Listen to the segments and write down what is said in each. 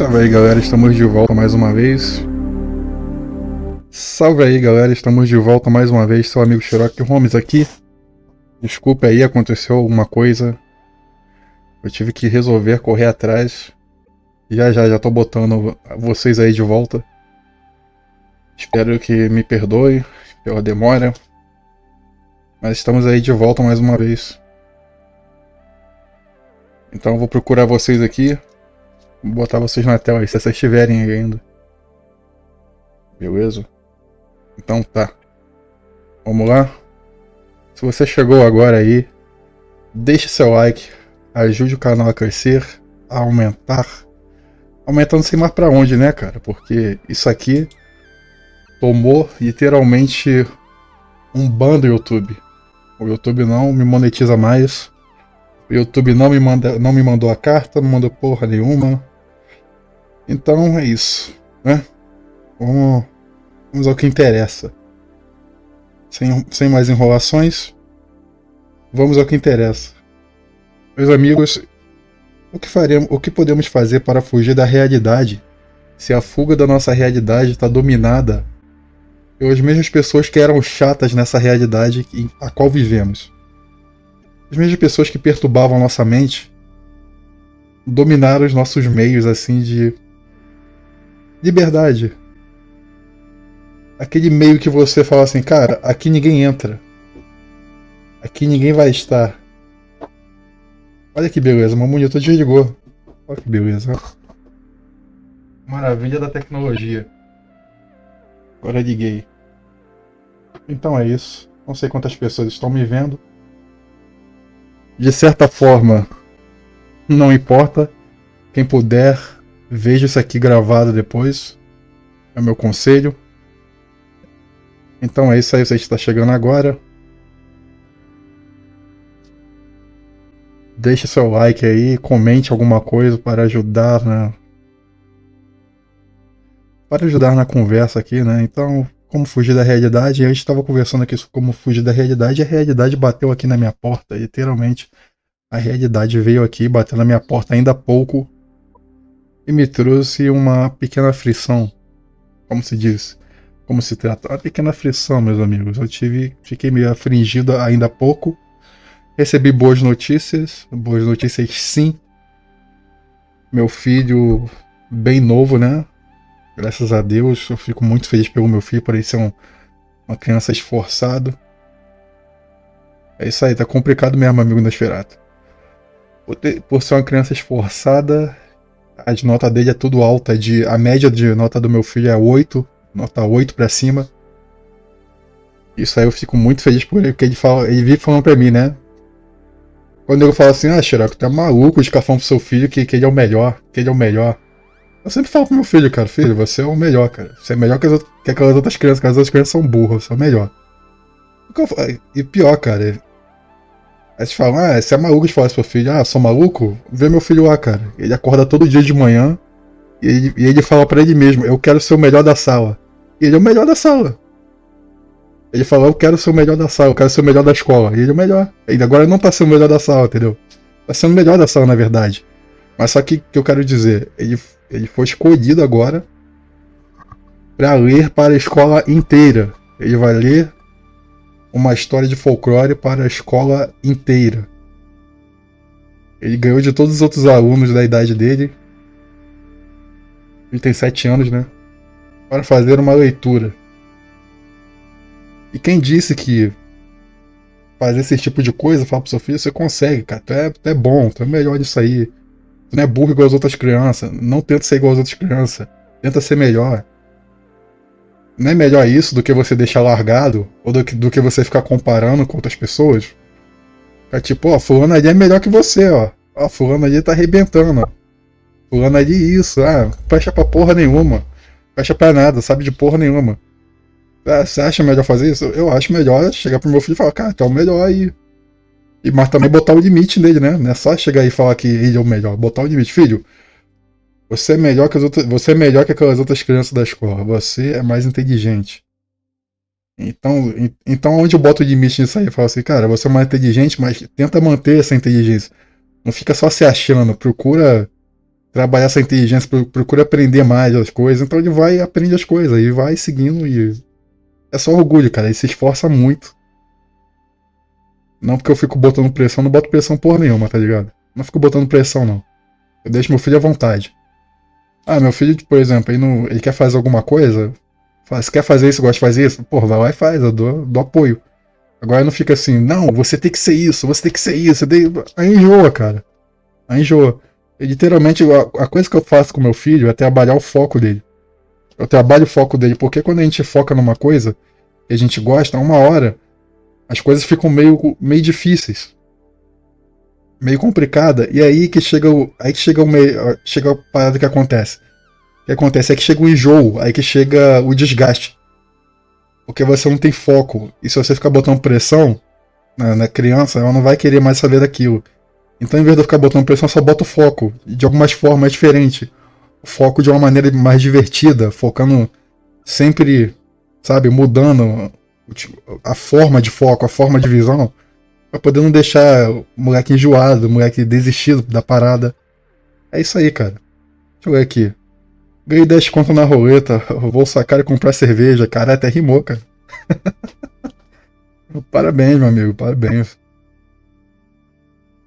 Salve aí galera, estamos de volta mais uma vez. Salve aí galera, estamos de volta mais uma vez. Seu amigo Cherokee Holmes aqui. Desculpe aí, aconteceu alguma coisa. Eu tive que resolver correr atrás. Já já já tô botando vocês aí de volta. Espero que me perdoe pela demora. Mas estamos aí de volta mais uma vez. Então eu vou procurar vocês aqui. Botar vocês na tela aí, se vocês estiverem ainda. Beleza? Então tá. Vamos lá? Se você chegou agora aí, deixe seu like, ajude o canal a crescer, a aumentar. Aumentando sem mais pra onde, né, cara? Porque isso aqui tomou literalmente um ban do YouTube. O YouTube não me monetiza mais. O YouTube não me, manda, não me mandou a carta, não mandou porra nenhuma. Então é isso, né? Vamos, vamos ao que interessa. Sem, sem mais enrolações, vamos ao que interessa. Meus amigos, o que faremos, o que podemos fazer para fugir da realidade? Se a fuga da nossa realidade está dominada pelas mesmas pessoas que eram chatas nessa realidade em a qual vivemos. As mesmas pessoas que perturbavam nossa mente dominaram os nossos meios assim de liberdade. Aquele meio que você fala assim, cara, aqui ninguém entra. Aqui ninguém vai estar. Olha que beleza, meu monitor desligou. Olha que beleza. Maravilha da tecnologia. Agora liguei. Então é isso. Não sei quantas pessoas estão me vendo. De certa forma, não importa. Quem puder Veja isso aqui gravado depois. É o meu conselho. Então é isso aí, você está chegando agora. Deixe seu like aí, comente alguma coisa para ajudar na para ajudar na conversa aqui, né? Então, como fugir da realidade? Gente estava conversando aqui sobre como fugir da realidade e a realidade bateu aqui na minha porta, literalmente. A realidade veio aqui, bateu na minha porta ainda há pouco e me trouxe uma pequena aflição. Como se diz? Como se trata? Uma pequena aflição, meus amigos. Eu tive, fiquei meio afligido ainda há pouco. Recebi boas notícias. Boas notícias, sim. Meu filho, bem novo, né? Graças a Deus, eu fico muito feliz pelo meu filho, por ele ser um, uma criança esforçado. É isso aí, tá complicado mesmo, amigo Nosferatu. Por, por ser uma criança esforçada, a de nota dele é tudo alta. De, a média de nota do meu filho é 8, nota 8 para cima. Isso aí eu fico muito feliz por ele, porque ele, fala, ele vive falando pra mim, né? Quando eu falo assim, ah, Xeraco, tá maluco de falando pro seu filho que, que ele é o melhor, que ele é o melhor. Eu sempre falo pro meu filho, cara, filho, você é o melhor, cara. Você é melhor que, as, que aquelas outras crianças, que as outras crianças são burras, você é o melhor. E pior, cara, Aí você fala, ah, você é maluco de falar isso pro filho. Ah, sou maluco? Vê meu filho lá, cara. Ele acorda todo dia de manhã e ele, e ele fala para ele mesmo, eu quero ser o melhor da sala. E ele é o melhor da sala. Ele fala, eu quero ser o melhor da sala, eu quero ser o melhor da escola. E ele é o melhor. Ele agora não tá sendo o melhor da sala, entendeu? Tá sendo o melhor da sala, na verdade. Mas só que que eu quero dizer, ele, ele foi escolhido agora para ler para a escola inteira. Ele vai ler uma história de folclore para a escola inteira. Ele ganhou de todos os outros alunos da idade dele. Ele tem 7 anos, né? Para fazer uma leitura. E quem disse que fazer esse tipo de coisa, falar pro seu filho, você consegue, cara. Tu é, tu é bom, tu é melhor disso aí. Tu não é burro igual as outras crianças. Não tenta ser igual as outras crianças. Tenta ser melhor. Não é melhor isso do que você deixar largado? Ou do que, do que você ficar comparando com outras pessoas? É tipo, ó, fulano ali é melhor que você, ó. Ó, fulano ali tá arrebentando, ó. Fulano ali isso, ah, fecha pra porra nenhuma. Fecha pra nada, sabe de porra nenhuma. Ah, você acha melhor fazer isso? Eu acho melhor chegar pro meu filho e falar, cara, é o melhor aí. E, mas também botar o limite nele, né? Não é só chegar e falar que ele é o melhor. Botar o limite. Filho, você é melhor que as outras, você é melhor que aquelas outras crianças da escola. Você é mais inteligente. Então, então onde eu boto o limite nisso aí? Eu falo assim, cara, você é mais inteligente, mas tenta manter essa inteligência. Não fica só se achando, procura trabalhar essa inteligência, procura aprender mais as coisas, então ele vai aprende as coisas, e vai seguindo e. É só orgulho, cara. Ele se esforça muito. Não porque eu fico botando pressão, não boto pressão por nenhuma, tá ligado? Não fico botando pressão, não. Eu deixo meu filho à vontade. Ah, meu filho, por exemplo, ele, não, ele quer fazer alguma coisa. Fala, você quer fazer isso, gosta de fazer isso? Pô, vai lá e faz, eu dou, dou apoio. Agora não fica assim, não, você tem que ser isso, você tem que ser isso. Aí enjoa, cara. Aí enjoa. E, literalmente, a, a coisa que eu faço com meu filho é trabalhar o foco dele. Eu trabalho o foco dele, porque quando a gente foca numa coisa que a gente gosta, uma hora, as coisas ficam meio, meio difíceis. Meio complicada. E aí que chega o. Aí que chega o meio. Chega a parada que acontece. O que acontece é que chega o enjoo, aí que chega o desgaste. Porque você não tem foco. E se você ficar botando pressão na, na criança, ela não vai querer mais saber daquilo. Então, em vez de eu ficar botando pressão, só boto foco. De algumas formas diferentes. O foco de uma maneira mais divertida, focando sempre, sabe, mudando a forma de foco, a forma de visão, pra poder não deixar o moleque enjoado, o moleque desistido da parada. É isso aí, cara. Deixa eu ver aqui. Ganhei 10 conto na roleta, vou sacar e comprar cerveja. Cara, até rimou, cara. parabéns, meu amigo, parabéns.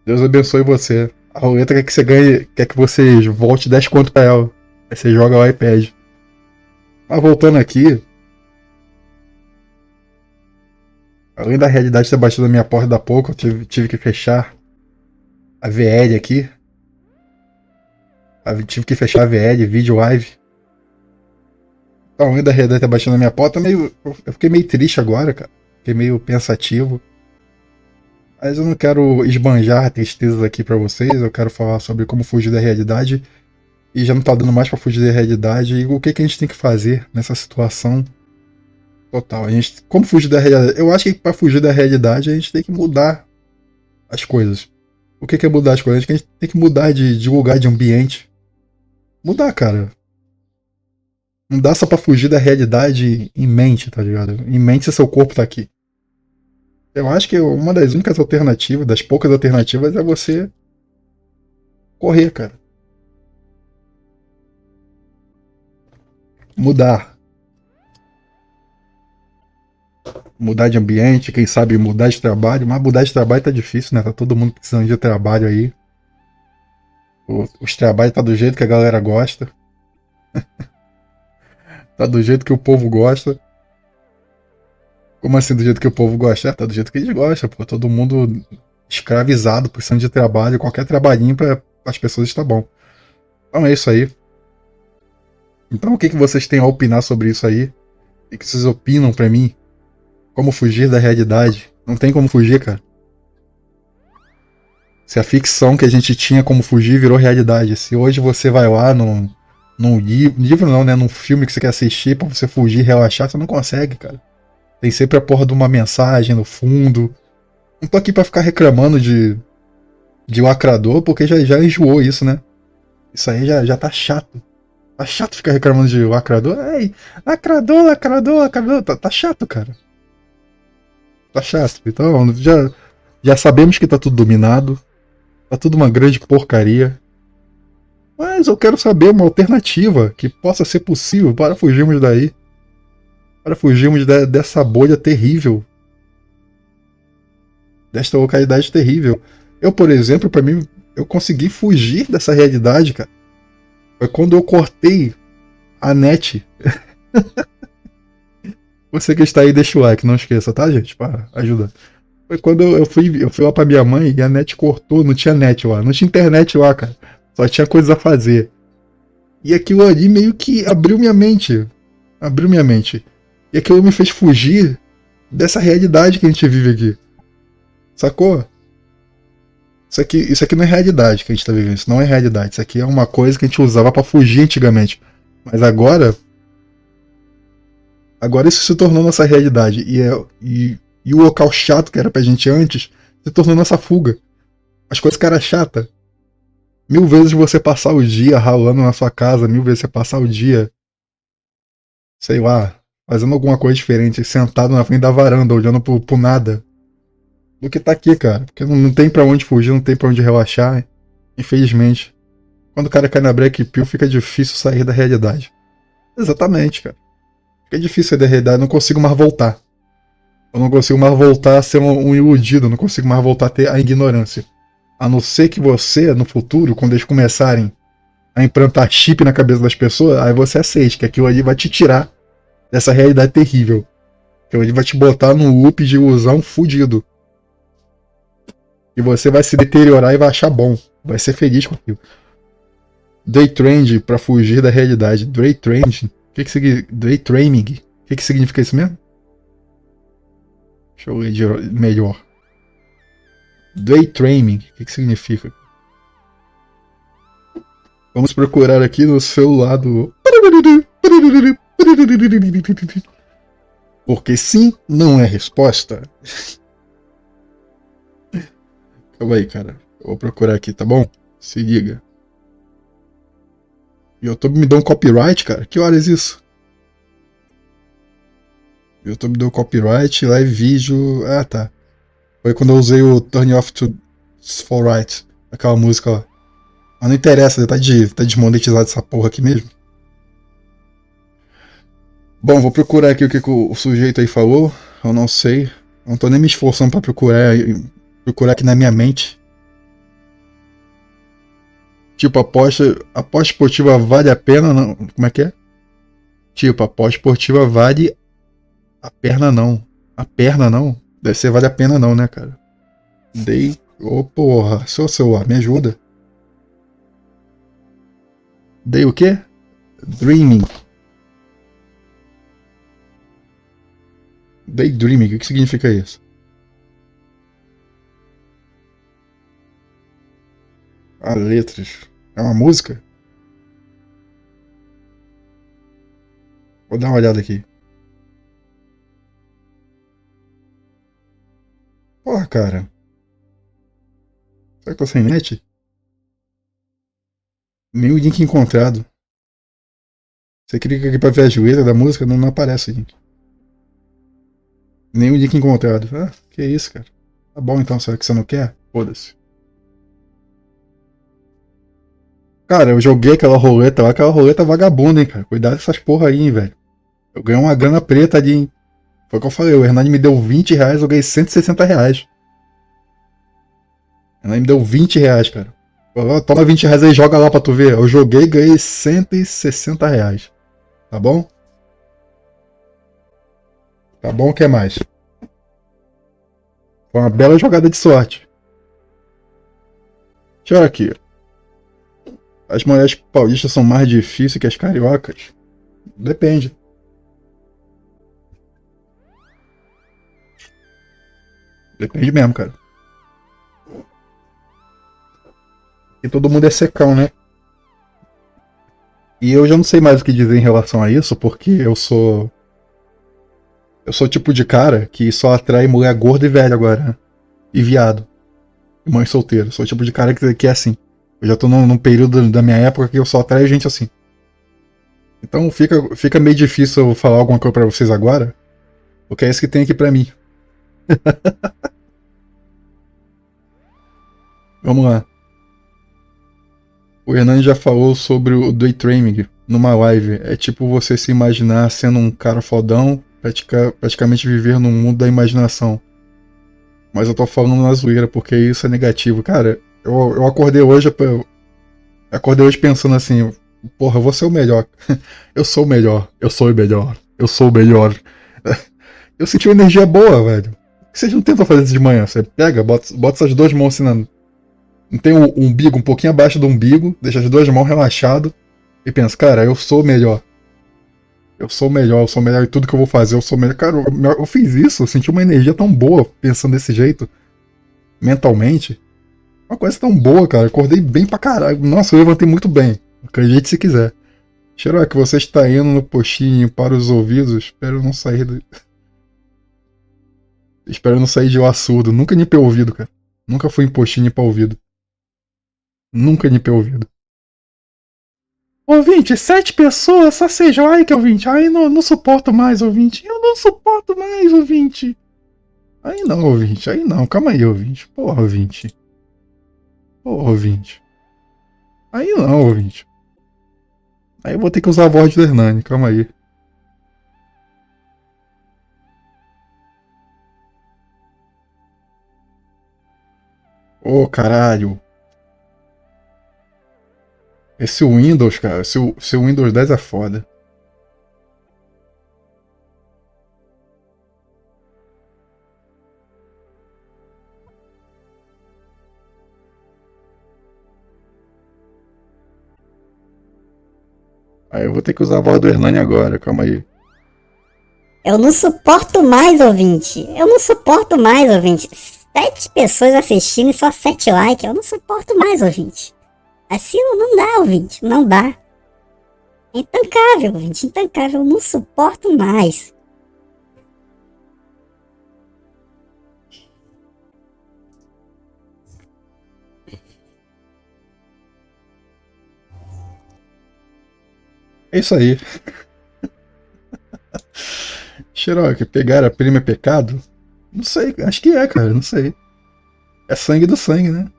Deus abençoe você. A roleta quer que você ganhe, quer que você volte 10 conto pra ela. Aí você joga lá e pede. Mas voltando aqui. Além da realidade ter batido na minha porta da pouco, eu tive, tive que fechar a VL aqui. Eu tive que fechar a VL, vídeo live. Então, além da realidade ter batido na minha porta, meio, eu fiquei meio triste agora, cara. Fiquei meio pensativo. Mas eu não quero esbanjar tristezas aqui para vocês, eu quero falar sobre como fugir da realidade. E já não tá dando mais para fugir da realidade. E o que, que a gente tem que fazer nessa situação total. A gente, como fugir da realidade? Eu acho que para fugir da realidade a gente tem que mudar as coisas. O que, é mudar as coisas? A gente tem que mudar de, de lugar, de ambiente. Mudar, cara. Não dá só pra fugir da realidade em mente, tá ligado? Em mente se seu corpo tá aqui. Eu acho que uma das únicas alternativas, das poucas alternativas, é você correr, cara. Mudar. Mudar de ambiente, quem sabe mudar de trabalho, mas mudar de trabalho tá difícil, né? Tá todo mundo precisando de trabalho aí. O, os trabalhos tá do jeito que a galera gosta. tá do jeito que o povo gosta. Como assim, do jeito que o povo gosta? É, tá do jeito que eles gostam, pô. Todo mundo escravizado, precisando de trabalho, qualquer trabalhinho para as pessoas está bom. Então é isso aí. Então o que, que vocês têm a opinar sobre isso aí? O que vocês opinam para mim? Como fugir da realidade? Não tem como fugir, cara. Se a ficção que a gente tinha como fugir virou realidade. Se hoje você vai lá num, num livro, não, né? Num filme que você quer assistir para você fugir, relaxar, você não consegue, cara. Tem sempre a porra de uma mensagem no fundo. Não tô aqui pra ficar reclamando de, de lacrador, porque já, já enjoou isso, né? Isso aí já, já tá chato. Tá chato ficar reclamando de lacrador. Ei, lacrador, lacrador, lacrador. Tá, tá chato, cara. Tá chato. Então, já, já sabemos que tá tudo dominado. Tá tudo uma grande porcaria. Mas eu quero saber uma alternativa que possa ser possível para fugirmos daí para fugirmos de, dessa bolha terrível. Desta localidade terrível. Eu, por exemplo, para mim, eu consegui fugir dessa realidade, cara. Foi quando eu cortei a net. Você que está aí, deixa o like, não esqueça, tá, gente? Para ajuda. Foi quando eu fui, eu fui lá pra minha mãe e a net cortou, não tinha net lá, não tinha internet lá, cara. Só tinha coisas a fazer. E aquilo ali meio que abriu minha mente. Abriu minha mente. E aquilo me fez fugir dessa realidade que a gente vive aqui. Sacou? Isso aqui, isso aqui não é realidade que a gente tá vivendo. Isso não é realidade. Isso aqui é uma coisa que a gente usava para fugir antigamente. Mas agora. Agora isso se tornou nossa realidade. E, é, e, e o local chato que era pra gente antes se tornou nossa fuga. As coisas que chata. Mil vezes você passar o dia ralando na sua casa, mil vezes você passar o dia. Sei lá, fazendo alguma coisa diferente, sentado na frente da varanda, olhando pro, pro nada. Do que tá aqui, cara. Porque não, não tem para onde fugir, não tem para onde relaxar. Infelizmente. quando o cara cai na Black Pill, fica difícil sair da realidade. Exatamente, cara. Fica difícil da realidade, não consigo mais voltar. Eu não consigo mais voltar a ser um, um iludido, não consigo mais voltar a ter a ignorância. A não ser que você, no futuro, quando eles começarem a implantar chip na cabeça das pessoas, aí você aceite que aquilo ali vai te tirar dessa realidade terrível. Aquilo ali vai te botar num loop de ilusão fudido. E você vai se deteriorar e vai achar bom. Vai ser feliz com aquilo. Day Trend para fugir da realidade. Day Trend. Que que significa? Day Training. O que que significa isso mesmo? Deixa eu ler melhor. Day Training. O que que significa? Vamos procurar aqui no celular do. Porque sim não é resposta. Calma aí, cara. Eu vou procurar aqui, tá bom? Se liga. YouTube me deu um copyright, cara. Que horas isso? YouTube deu copyright, live vídeo. Ah, tá. Foi quando eu usei o Turn Off to For Right, aquela música lá. Mas não interessa, tá, de, tá desmonetizado essa porra aqui mesmo. Bom, vou procurar aqui o que, que o, sujeito aí falou. Eu não sei. Não tô nem me esforçando para procurar, procurar aqui na minha mente. Tipo, aposta, aposta esportiva vale a pena não? Como é que é? Tipo, aposta esportiva vale a perna não. A perna não. Deve ser vale a pena não, né, cara? Dei. Ô oh, porra, seu me ajuda. Dei o quê? Dreaming. Daydreaming, o que significa isso? A letras. É uma música? Vou dar uma olhada aqui. Porra, cara. Será que tô sem net? Nenhum link encontrado. Você clica aqui pra ver a letra da música, não, não aparece link. Nenhum link encontrado. Ah, que isso, cara. Tá bom então, será que você não quer? Foda-se. Cara, eu joguei aquela roleta lá, aquela roleta vagabunda, hein, cara. Cuidado com essas porra aí, hein, velho. Eu ganhei uma grana preta ali, hein. Foi o que eu falei, o Hernani me deu 20 reais, eu ganhei 160 reais. O Hernani me deu 20 reais, cara. Toma 20 reais aí joga lá pra tu ver. Eu joguei e ganhei 160 reais. Tá bom? Tá bom, o que mais? Foi uma bela jogada de sorte. Deixa eu ver aqui. As mulheres paulistas são mais difíceis que as cariocas? Depende. Depende mesmo, cara. E todo mundo é secão, né? E eu já não sei mais o que dizer em relação a isso, porque eu sou. Eu sou o tipo de cara que só atrai mulher gorda e velha agora, né? E viado. E mãe solteira. Sou o tipo de cara que, que é assim. Eu já tô num, num período da minha época que eu só atraio gente assim. Então fica, fica meio difícil eu falar alguma coisa pra vocês agora, porque é isso que tem aqui pra mim. Vamos lá. O Hernani já falou sobre o day training numa live. É tipo você se imaginar sendo um cara fodão, pratica, praticamente viver num mundo da imaginação. Mas eu tô falando na zoeira porque isso é negativo. Cara, eu, eu acordei hoje. Eu acordei hoje pensando assim, porra, eu vou ser o melhor. eu sou o melhor, eu sou o melhor, eu sou o melhor. eu senti uma energia boa, velho. Vocês não tentam fazer isso de manhã? Você pega, bota, bota essas duas mãos assim na. Não tem o umbigo um pouquinho abaixo do umbigo, deixa as duas mãos relaxado e pensa, cara, eu sou o melhor. Eu sou o melhor, eu sou o melhor em tudo que eu vou fazer, eu sou o melhor. Cara, eu, eu fiz isso, eu senti uma energia tão boa pensando desse jeito, mentalmente. Uma coisa tão boa, cara. Acordei bem pra caralho. Nossa, eu levantei muito bem. Acredite se quiser. que você está indo no postinho para os ouvidos. Espero não sair do. Espero não sair de lá surdo. Nunca nipei ouvido, cara. Nunca fui em postinho para ouvido. Nunca nipei ouvido. Ouvinte, sete pessoas, só seja like, ouvinte. Ai, não, não suporto mais, ouvinte. Eu não suporto mais, ouvinte. Aí não, ouvinte. Aí não. Calma aí, ouvinte. Porra, ouvinte. Ô, ouvinte. Aí não, ouvinte. Aí eu vou ter que usar a voz do Hernani, calma aí. Ô, caralho. Esse Windows, cara, esse, esse Windows 10 é foda. Aí eu vou ter que usar a voz do Hernani agora, calma aí. Eu não suporto mais, ouvinte. Eu não suporto mais, ouvinte. Sete pessoas assistindo e só sete likes. Eu não suporto mais, ouvinte. Assim não dá, ouvinte. Não dá. Intancável, ouvinte. Intancável. Eu não suporto mais. É isso aí. Xiroque, pegar a prima é pecado? Não sei, acho que é, cara, não sei. É sangue do sangue, né?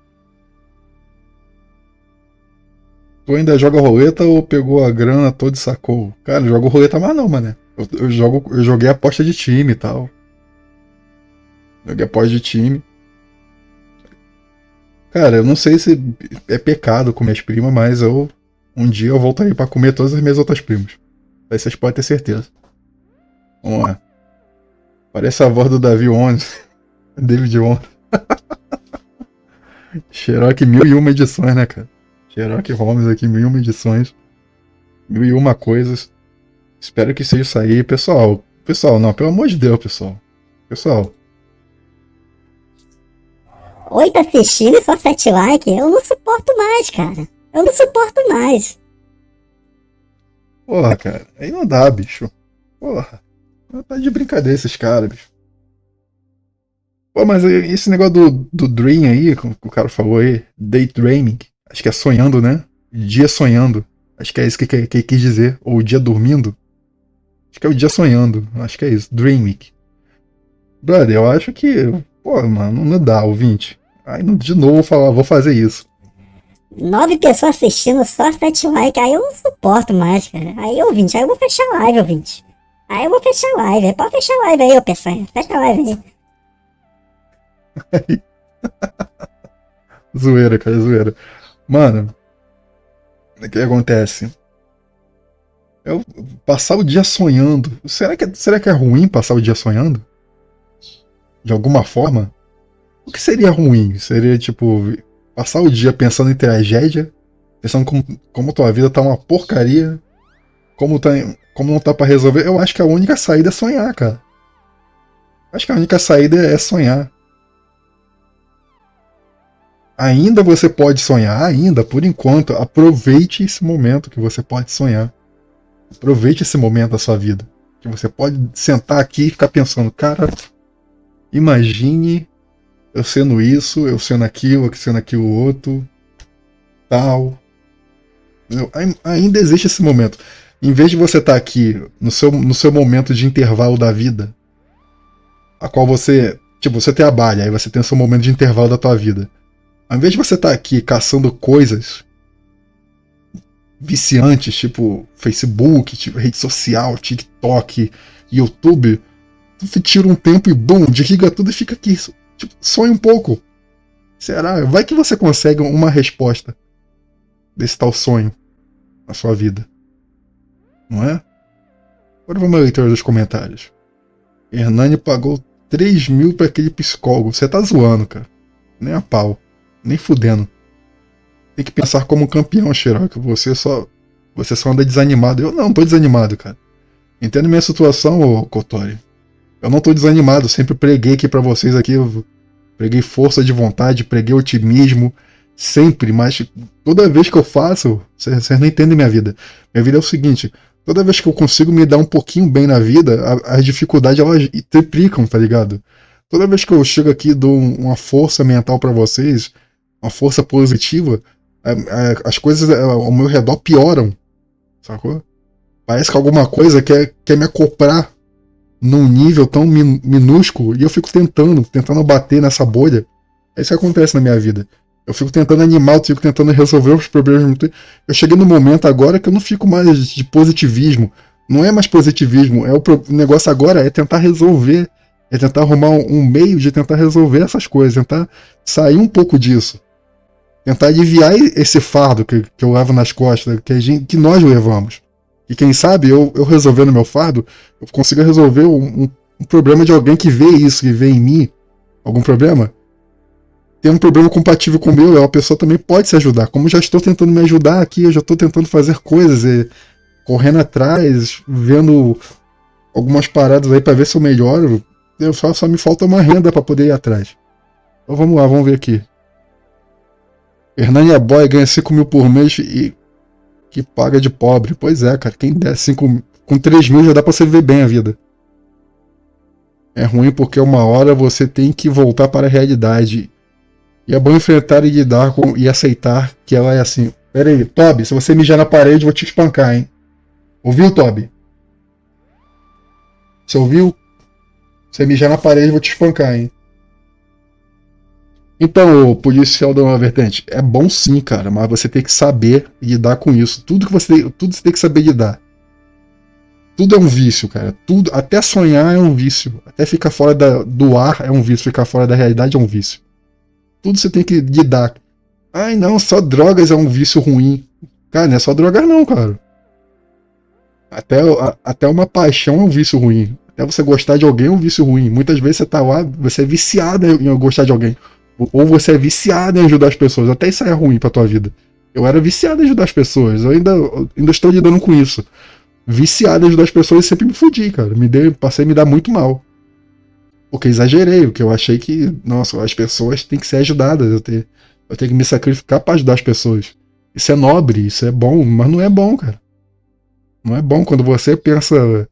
Tu ainda joga roleta ou pegou a grana toda e sacou? Cara, não jogo roleta mais não, mano. Eu, eu, jogo, eu joguei aposta de time e tal. Joguei aposta de time. Cara, eu não sei se é pecado comer as primas, mas eu um dia eu voltarei para comer todas as minhas outras primas. Aí vocês podem ter certeza. Vamos lá. Parece a voz do Davi 11. David 11. Xerox mil e uma edições, né, cara? Xerox Holmes aqui, mil e uma edições. Mil e uma coisas. Espero que seja aí. Pessoal, pessoal, não, pelo amor de Deus, pessoal. Pessoal. Oi, tá assistindo e só 7 likes? Eu não suporto mais, cara. Eu não suporto mais. Porra, cara. Aí não dá, bicho. Porra. Tá de brincadeira esses caras, bicho. Pô, mas esse negócio do, do Dream aí, como o cara falou aí, Daydreaming, acho que é sonhando, né? Dia sonhando. Acho que é isso que, que, que quis dizer. Ou dia dormindo. Acho que é o dia sonhando. Acho que é isso. Dreaming. Brother, eu acho que. Pô, mano, não dá, ouvinte. Aí de novo vou falar, vou fazer isso nove pessoas assistindo, só sete likes, aí eu não suporto mais, cara. Aí, ouvinte, aí eu vou fechar a live, ouvinte. Aí eu vou fechar a live, pode fechar a live aí, ô Peçanha. Fecha a live aí. zoeira, cara, zoeira. Mano, o que acontece? Eu passar o dia sonhando. Será que, será que é ruim passar o dia sonhando? De alguma forma? O que seria ruim? Seria tipo passar o dia pensando em tragédia, pensando como, como tua vida tá uma porcaria, como, tá, como não tá para resolver, eu acho que a única saída é sonhar, cara. Acho que a única saída é sonhar. Ainda você pode sonhar, ainda, por enquanto, aproveite esse momento que você pode sonhar. Aproveite esse momento da sua vida. Que você pode sentar aqui e ficar pensando, cara, imagine eu sendo isso, eu sendo aquilo, eu sendo aquilo outro, tal. Eu, ainda existe esse momento. Em vez de você estar tá aqui no seu, no seu momento de intervalo da vida, a qual você. Tipo, você tem a balha, aí você tem o seu momento de intervalo da tua vida. Ao invés de você estar tá aqui caçando coisas viciantes, tipo Facebook, tipo rede social, TikTok, YouTube, tu tira um tempo e bum, desliga tudo e fica aqui Tipo, sonhe um pouco. Será? Vai que você consegue uma resposta desse tal sonho na sua vida. Não é? Agora vamos à leitura dos comentários. Hernani pagou 3 mil pra aquele psicólogo. Você tá zoando, cara. Nem a pau. Nem fudendo. Tem que pensar como campeão, Xiroque. Você só. Você só anda desanimado. Eu não, tô desanimado, cara. Entendo minha situação, ô Kotori. Eu não tô desanimado, sempre preguei aqui para vocês aqui, preguei força de vontade, preguei otimismo, sempre, mas toda vez que eu faço, vocês não entendem minha vida. Minha vida é o seguinte, toda vez que eu consigo me dar um pouquinho bem na vida, as dificuldades elas triplicam, tá ligado? Toda vez que eu chego aqui e dou uma força mental para vocês, uma força positiva, as coisas ao meu redor pioram, sacou? Parece que alguma coisa quer, quer me acoplar num nível tão min minúsculo e eu fico tentando, tentando bater nessa bolha. É isso que acontece na minha vida. Eu fico tentando animar, eu fico tentando resolver os problemas. Eu cheguei no momento agora que eu não fico mais de positivismo. Não é mais positivismo. É o, o negócio agora é tentar resolver. É tentar arrumar um, um meio de tentar resolver essas coisas. Tentar sair um pouco disso. Tentar aliviar esse fardo que, que eu levo nas costas, que, gente, que nós levamos. E quem sabe eu, eu resolvendo meu fardo, eu consigo resolver um, um, um problema de alguém que vê isso, que vê em mim algum problema tem um problema compatível com o meu, a pessoa também pode se ajudar. Como já estou tentando me ajudar aqui, eu já estou tentando fazer coisas, e, correndo atrás, vendo algumas paradas aí para ver se eu melhoro. Eu só, só me falta uma renda para poder ir atrás. Então vamos lá, vamos ver aqui. Hernânia Boy ganha 5 mil por mês e que paga de pobre. Pois é, cara. Quem der 5 com 3 mil já dá pra você viver bem a vida. É ruim porque uma hora você tem que voltar para a realidade. E é bom enfrentar e lidar com e aceitar que ela é assim. Pera aí, Toby, se você mijar na parede, eu vou te espancar, hein? Ouviu, Toby? Você ouviu? Você mijar na parede, eu vou te espancar, hein? Então, policial da uma vertente, é bom sim, cara, mas você tem que saber lidar com isso. Tudo que você, tudo você tem que saber lidar. Tudo é um vício, cara. Tudo, até sonhar é um vício. Até ficar fora da, do ar é um vício. Ficar fora da realidade é um vício. Tudo você tem que lidar. Ai, não, só drogas é um vício ruim. Cara, não é só drogas não, cara. Até, a, até uma paixão é um vício ruim. Até você gostar de alguém é um vício ruim. Muitas vezes você tá lá, você é viciado em gostar de alguém. Ou você é viciado em ajudar as pessoas. Até isso é ruim pra tua vida. Eu era viciado em ajudar as pessoas. Eu ainda, ainda estou lidando com isso. Viciado em ajudar as pessoas e sempre me fudi, cara. Me dei, passei a me dar muito mal. Porque exagerei, porque eu achei que, nossa, as pessoas têm que ser ajudadas, eu tenho, eu tenho que me sacrificar para ajudar as pessoas. Isso é nobre, isso é bom, mas não é bom, cara. Não é bom quando você pensa.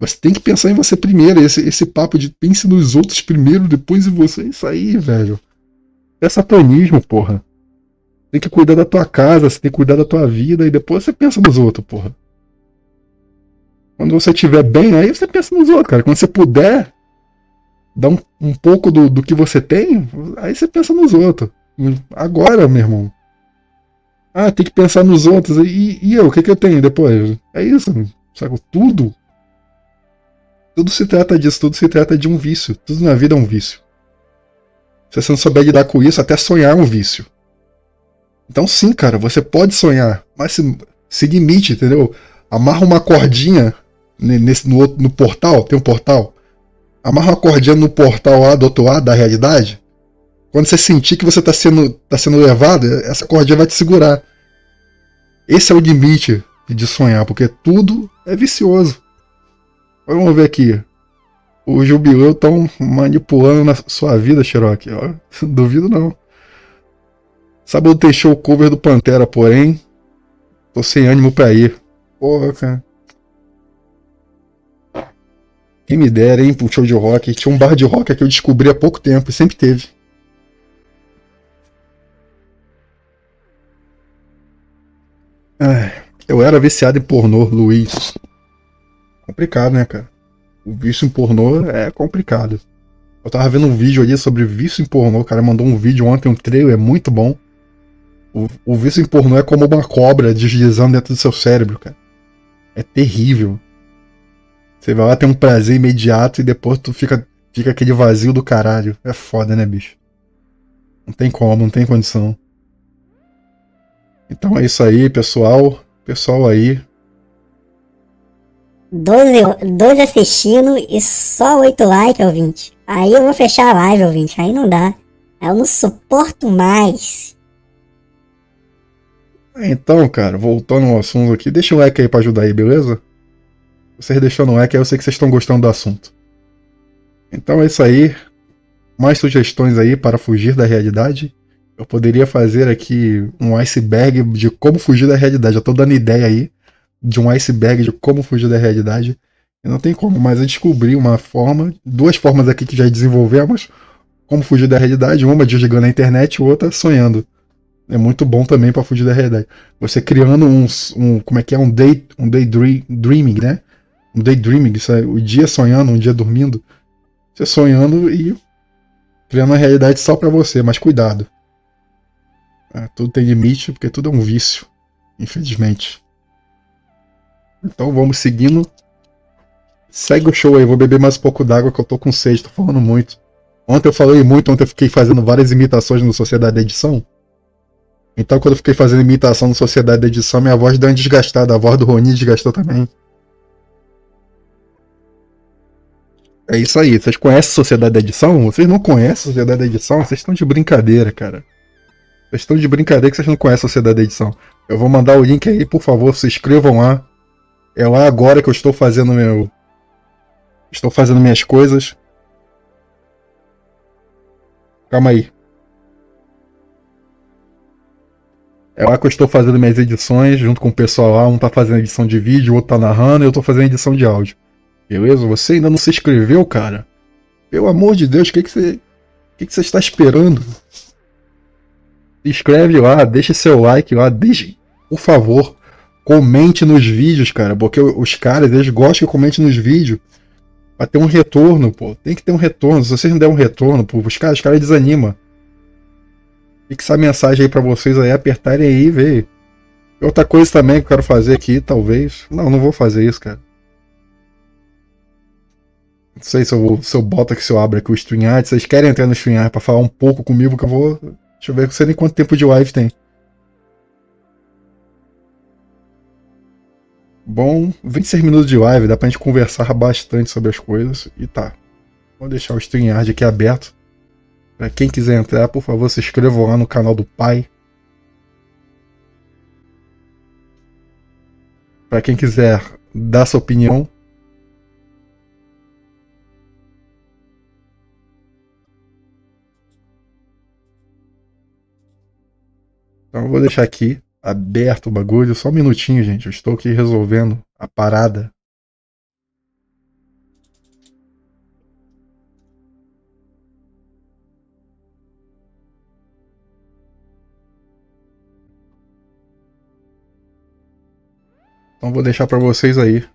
Você tem que pensar em você primeiro. Esse, esse papo de pense nos outros primeiro, depois em você. Isso aí, velho. É satanismo, porra. Tem que cuidar da tua casa, você tem que cuidar da tua vida e depois você pensa nos outros, porra. Quando você estiver bem, aí você pensa nos outros, cara. Quando você puder, dá um, um pouco do, do que você tem, aí você pensa nos outros. Agora, meu irmão. Ah, tem que pensar nos outros. E, e eu, o que, que eu tenho depois? É isso, sabe? Tudo. Tudo se trata disso, tudo se trata de um vício. Tudo na vida é um vício. Se você não souber lidar com isso, até sonhar é um vício. Então sim, cara, você pode sonhar, mas se, se limite, entendeu? Amarra uma cordinha nesse, no, no portal, tem um portal amarra uma cordinha no portal lá do outro lado da realidade. Quando você sentir que você está sendo, tá sendo levado, essa cordinha vai te segurar. Esse é o limite de sonhar, porque tudo é vicioso. Vamos ver aqui. O jubileu estão manipulando na sua vida, Cherokee. Duvido não. Sabe, eu deixei o cover do Pantera, porém, tô sem ânimo pra ir. Porra, cara. Quem me dera, hein, pro show de rock. Tinha um bar de rock que eu descobri há pouco tempo, e sempre teve. eu era viciado em pornô, Luiz. Complicado, né, cara? O vício em pornô é complicado. Eu tava vendo um vídeo ali sobre vício em pornô. O cara mandou um vídeo ontem, um trailer, é muito bom. O, o vício em pornô é como uma cobra deslizando dentro do seu cérebro, cara. É terrível. Você vai lá ter um prazer imediato e depois tu fica, fica aquele vazio do caralho. É foda, né, bicho? Não tem como, não tem condição. Então é isso aí, pessoal. Pessoal aí. 12, 12 assistindo e só 8 likes, ouvinte. Aí eu vou fechar a live, ouvinte. Aí não dá. Eu não suporto mais. Então, cara, voltando ao assunto aqui, deixa o like aí pra ajudar aí, beleza? Vocês deixando um like, eu sei que vocês estão gostando do assunto. Então é isso aí. Mais sugestões aí para fugir da realidade. Eu poderia fazer aqui um iceberg de como fugir da realidade. Eu tô dando ideia aí de um iceberg de como fugir da realidade. E não tem como, mas eu descobri uma forma, duas formas aqui que já desenvolvemos, como fugir da realidade, uma desligando a internet outra sonhando. É muito bom também para fugir da realidade. Você criando um, um, como é que é um day um daydreaming, né? um daydreaming, isso é o dia sonhando, um dia dormindo. Você sonhando e criando uma realidade só para você, mas cuidado. É, tudo tem limite, porque tudo é um vício, infelizmente. Então vamos seguindo. Segue o show aí, vou beber mais um pouco d'água que eu tô com sede, tô falando muito. Ontem eu falei muito, ontem eu fiquei fazendo várias imitações no Sociedade da Edição. Então quando eu fiquei fazendo imitação no Sociedade da Edição, minha voz deu uma desgastada, a voz do Roni desgastou também. É isso aí, vocês conhecem Sociedade da Edição? Vocês não conhecem Sociedade da Edição? Vocês estão de brincadeira, cara. Vocês estão de brincadeira que vocês não conhecem Sociedade da Edição. Eu vou mandar o link aí, por favor, se inscrevam lá. É lá agora que eu estou fazendo meu. Estou fazendo minhas coisas. Calma aí. É lá que eu estou fazendo minhas edições, junto com o pessoal lá. Um tá fazendo edição de vídeo, o outro tá narrando, e eu tô fazendo edição de áudio. Beleza? Você ainda não se inscreveu, cara? Pelo amor de Deus, o que, que você. O que, que você está esperando? Se inscreve lá, deixe seu like lá, deixe. Por favor, comente nos vídeos, cara. Porque os caras, eles gostam que comente nos vídeos. Pra ter um retorno, pô. Tem que ter um retorno. Se vocês não der um retorno, pô, os caras, os caras desanimam. Fixa a mensagem aí pra vocês aí, apertarem aí e ver. Outra coisa também que eu quero fazer aqui, talvez. Não, não vou fazer isso, cara. Não sei se eu, se eu boto aqui, se eu abro aqui o StreamYard. Vocês querem entrar no StreamYard pra falar um pouco comigo que eu vou. Deixa eu ver, não sei nem quanto tempo de live tem. Bom, 26 minutos de live, dá pra gente conversar bastante sobre as coisas. E tá. Vou deixar o StreamYard aqui aberto. Pra quem quiser entrar, por favor, se inscrevam lá no canal do pai. Pra quem quiser dar sua opinião, Então eu vou deixar aqui aberto o bagulho. Só um minutinho, gente. Eu estou aqui resolvendo a parada. Então vou deixar para vocês aí.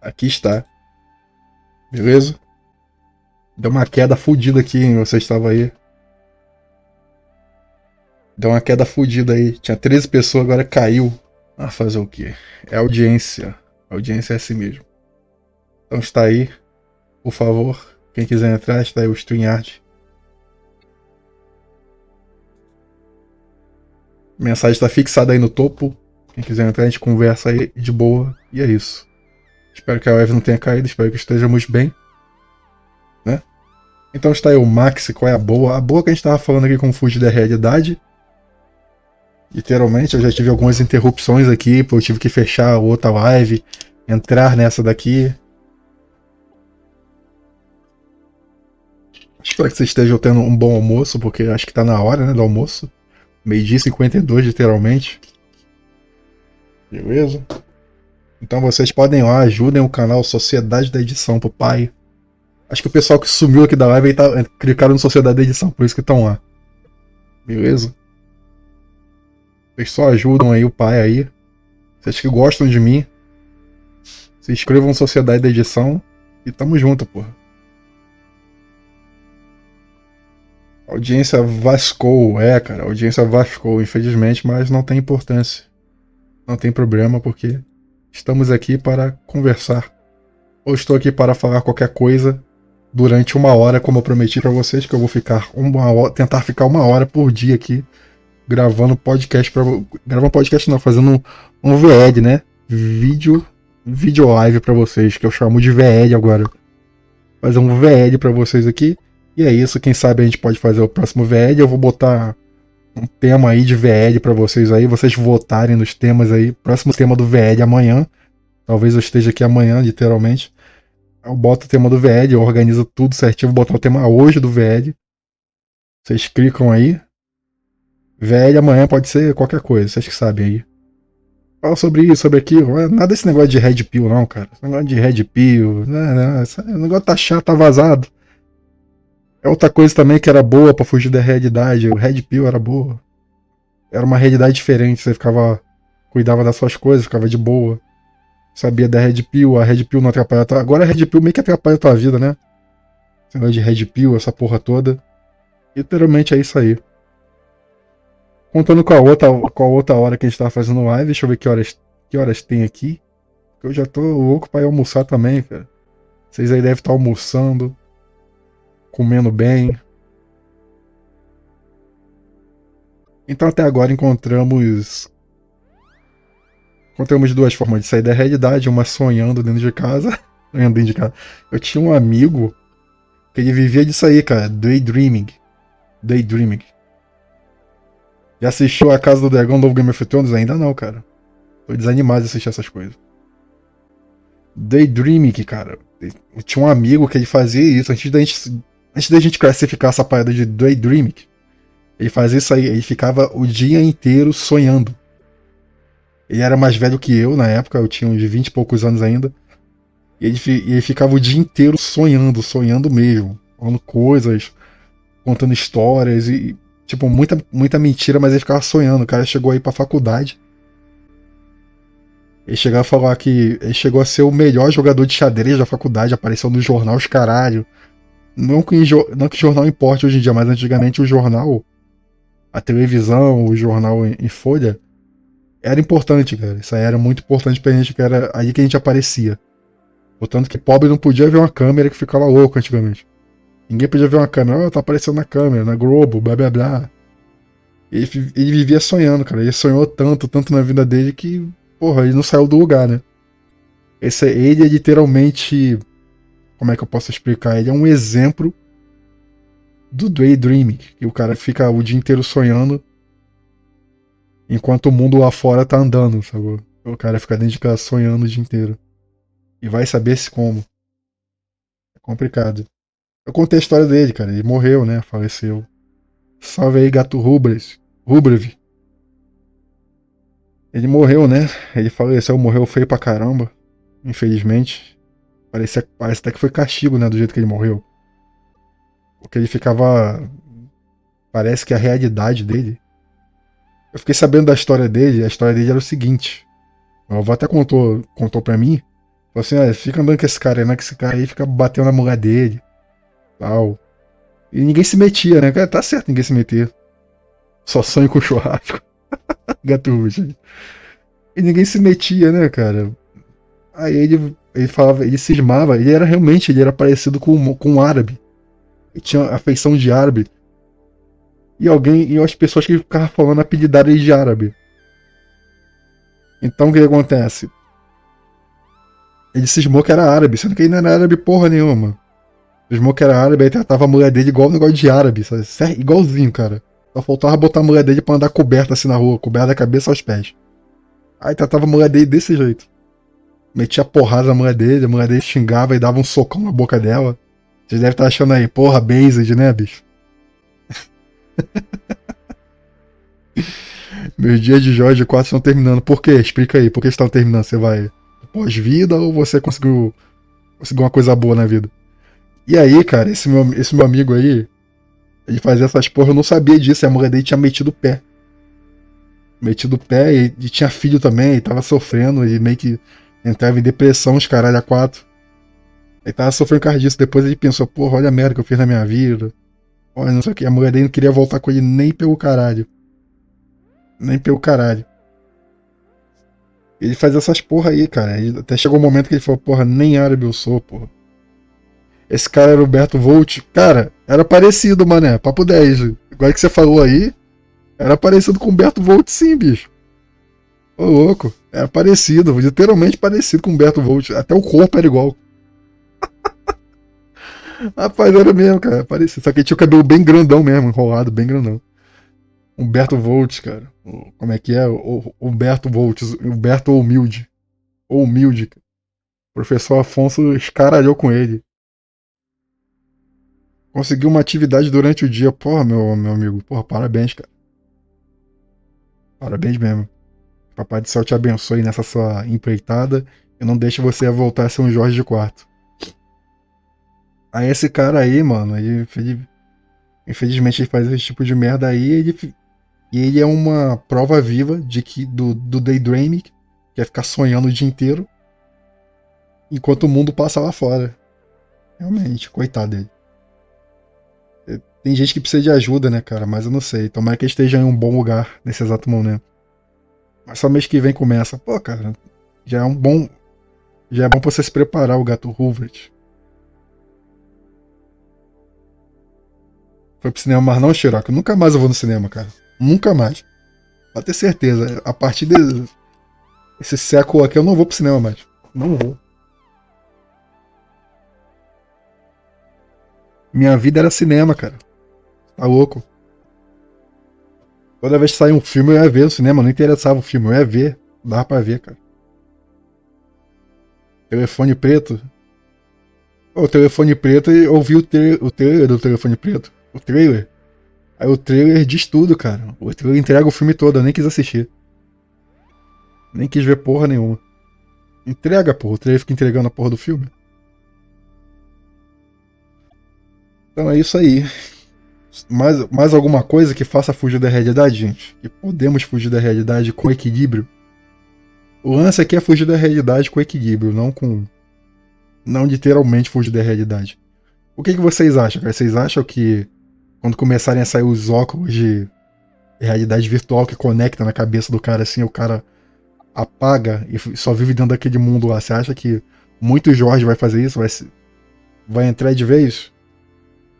Aqui está. Beleza? Deu uma queda fodida aqui, hein? Você estava aí. Deu uma queda fodida aí. Tinha 13 pessoas, agora caiu. Ah, fazer o quê? É audiência. A audiência é assim mesmo. Então está aí. Por favor, quem quiser entrar, está aí o StreamYard. Mensagem está fixada aí no topo. Quem quiser entrar, a gente conversa aí de boa. E é isso. Espero que a live não tenha caído. Espero que estejamos bem. Então está aí o Max, qual é a boa? A boa que a gente estava falando aqui com fugir da realidade. Literalmente, eu já tive algumas interrupções aqui, eu tive que fechar outra live, entrar nessa daqui. Espero que vocês estejam tendo um bom almoço, porque acho que está na hora né, do almoço. Meio-dia 52, literalmente. Beleza? Então vocês podem ir lá, ajudem o canal Sociedade da Edição pro pai. Acho que o pessoal que sumiu aqui da live tá, clicaram no Sociedade da Edição, por isso que estão lá. Beleza? Vocês só ajudam aí o pai aí. Vocês que gostam de mim. Se inscrevam no Sociedade da Edição. E tamo junto, porra. audiência vascou, é, cara, audiência vascou, infelizmente, mas não tem importância. Não tem problema, porque estamos aqui para conversar. Ou estou aqui para falar qualquer coisa durante uma hora, como eu prometi para vocês, que eu vou ficar uma hora, tentar ficar uma hora por dia aqui gravando podcast para gravando podcast não, fazendo um, um VED, né? Vídeo vídeo live para vocês, que eu chamo de VED agora. Fazer um VED para vocês aqui. E é isso, quem sabe a gente pode fazer o próximo VED, eu vou botar um tema aí de VED para vocês aí, vocês votarem nos temas aí. Próximo tema do VED amanhã. Talvez eu esteja aqui amanhã, literalmente. Eu boto o tema do VED, eu organizo tudo certinho. Vou botar o tema hoje do VED. Vocês clicam aí. VED amanhã pode ser qualquer coisa, vocês que sabem aí. Fala sobre isso, sobre aquilo. Nada desse negócio de Red Pill, não, cara. Esse negócio de Red Pill. Não, não, esse negócio tá chato, tá vazado. É outra coisa também que era boa para fugir da realidade. O Red Pill era boa. Era uma realidade diferente. Você ficava. Cuidava das suas coisas, ficava de boa sabia da Red Pill, a Red Pill não atrapalha. Agora a Red Pill meio que atrapalha a tua vida, né? esse negócio de Red Pill, essa porra toda. Literalmente é isso aí. Contando com a outra, com a outra hora que a gente tava fazendo live, deixa eu ver que horas, que horas tem aqui. Eu já tô louco pra ir almoçar também, cara. Vocês aí devem estar almoçando, comendo bem. Então até agora encontramos. Encontramos duas formas de sair da realidade, uma sonhando dentro de casa. Sonhando dentro de casa. Eu tinha um amigo que ele vivia disso aí, cara. Daydreaming. Daydreaming. Já assistiu a Casa do Dragão novo Game of Thrones? Ainda não, cara. Tô desanimado de assistir essas coisas. Daydreaming, cara. Eu tinha um amigo que ele fazia isso antes da gente, antes da gente classificar essa parada de Daydreaming. Ele fazia isso aí, ele ficava o dia inteiro sonhando. Ele era mais velho que eu na época, eu tinha uns 20 e poucos anos ainda. E ele, ele ficava o dia inteiro sonhando, sonhando mesmo. Falando coisas, contando histórias e, tipo, muita, muita mentira, mas ele ficava sonhando. O cara chegou aí pra faculdade. Ele chegou a falar que ele chegou a ser o melhor jogador de xadrez da faculdade, apareceu no jornal os caralho. Não que, não que jornal importe hoje em dia, mas antigamente o jornal a televisão, o jornal em, folha, era importante, cara. Isso aí era muito importante pra gente, que era aí que a gente aparecia. Portanto que pobre não podia ver uma câmera que ficava louco antigamente. Ninguém podia ver uma câmera, oh, tá aparecendo na câmera, na Globo, blá blá blá. Ele, ele vivia sonhando, cara. Ele sonhou tanto, tanto na vida dele que, porra, ele não saiu do lugar, né? Esse, ele é literalmente. Como é que eu posso explicar? Ele é um exemplo do daydreaming, que o cara fica o dia inteiro sonhando enquanto o mundo lá fora tá andando, sabe? O cara fica dentro de casa sonhando o dia inteiro. E vai saber se como. É complicado. Eu contei a história dele, cara. Ele morreu, né? Faleceu. Salve aí, gato Rubres. Rubrev. Ele morreu, né? Ele faleceu, morreu feio pra caramba. Infelizmente. Parece, parece até que foi castigo, né? Do jeito que ele morreu. Porque ele ficava. Parece que a realidade dele. Eu fiquei sabendo da história dele, a história dele era o seguinte. Meu avô até contou, contou pra mim. Falou assim, ah, fica andando com esse cara aí, né? Que esse cara aí fica batendo na mulher dele. Tal. E ninguém se metia, né? Cara, tá certo ninguém se meter. Só sonho com churrasco. Gato rujo. E ninguém se metia, né, cara? Aí ele, ele falava, ele cismava, ele era realmente, ele era parecido com, com um árabe tinha a feição de árabe. E alguém, e as pessoas que ficavam falando apelidaram de árabe. Então o que acontece? Ele cismou que era árabe, sendo que ele não era árabe porra nenhuma. Cismou que era árabe, aí tratava a mulher dele igual um negócio de árabe, sabe? Igualzinho, cara. Só faltava botar a mulher dele pra andar coberta assim na rua, coberta da cabeça aos pés. Aí tratava a mulher dele desse jeito. Metia porrada na mulher dele, a mulher dele xingava e dava um socão na boca dela. Vocês devem estar achando aí, porra, Based, né, bicho? Meus dias de Jorge 4 estão terminando. Por quê? Explica aí. Por que estão terminando? Você vai pós-vida ou você conseguiu, conseguiu uma coisa boa na vida? E aí, cara, esse meu, esse meu amigo aí, ele fazia essas porra, eu não sabia disso. A mulher dele tinha metido o pé. Metido o pé e, e tinha filho também, e tava sofrendo, e meio que entrava em depressão, os caralho a quatro. Ele tava sofrendo causa disso. Depois ele pensou, porra, olha a merda que eu fiz na minha vida. Olha, não sei o que. A mulher dele não queria voltar com ele nem pelo caralho. Nem pelo caralho. Ele faz essas porra aí, cara. Ele, até chegou um momento que ele falou, porra, nem árabe eu sou, porra. Esse cara era o Roberto Volt. Cara, era parecido, mané. Papo 10. Igual que você falou aí. Era parecido com o Humberto Volt, sim, bicho. Ô, louco. Era parecido, literalmente parecido com o Humberto Volt. Até o corpo era igual. Rapaz, era mesmo, cara. Parecia. Só que ele tinha o cabelo bem grandão mesmo, enrolado, bem grandão. Humberto Volts, cara. Como é que é? Humberto Volts. Humberto Humilde. Humilde. O professor Afonso escaralhou com ele. Conseguiu uma atividade durante o dia. Porra, meu, meu amigo. Porra, parabéns, cara. Parabéns mesmo. Papai do céu te abençoe nessa sua empreitada e não deixe você voltar a ser um Jorge de quarto. Aí esse cara aí, mano, ele, ele, infelizmente ele faz esse tipo de merda aí, ele, e ele é uma prova viva de que do, do daydreaming, que é ficar sonhando o dia inteiro, enquanto o mundo passa lá fora. Realmente, coitado dele. Tem gente que precisa de ajuda, né, cara? Mas eu não sei. Tomara que esteja em um bom lugar nesse exato momento. Mas só mês que vem começa. Pô, cara, já é um bom. Já é bom pra você se preparar, o gato Hoover. Foi pro cinema, mas não, Xiroque. Nunca mais eu vou no cinema, cara. Nunca mais. Pode ter certeza. A partir desse esse século aqui eu não vou pro cinema mais. Não vou. Minha vida era cinema, cara. Tá louco. Toda vez que saía um filme eu ia ver no cinema, não interessava o filme, eu ia ver. Dava pra ver, cara. Telefone preto. O telefone preto e ouvi o, o trailer do telefone preto. O trailer. Aí o trailer diz tudo, cara. O trailer entrega o filme todo, eu nem quis assistir. Nem quis ver porra nenhuma. Entrega, porra. O trailer fica entregando a porra do filme. Então é isso aí. Mais, mais alguma coisa que faça fugir da realidade, gente? Que podemos fugir da realidade com equilíbrio? O lance aqui é fugir da realidade com equilíbrio, não com. Não literalmente fugir da realidade. O que, que vocês acham, cara? Vocês acham que quando começarem a sair os óculos de realidade virtual que conecta na cabeça do cara assim, o cara apaga e só vive dentro daquele mundo lá. Você acha que muito Jorge vai fazer isso? Vai, vai entrar de vez?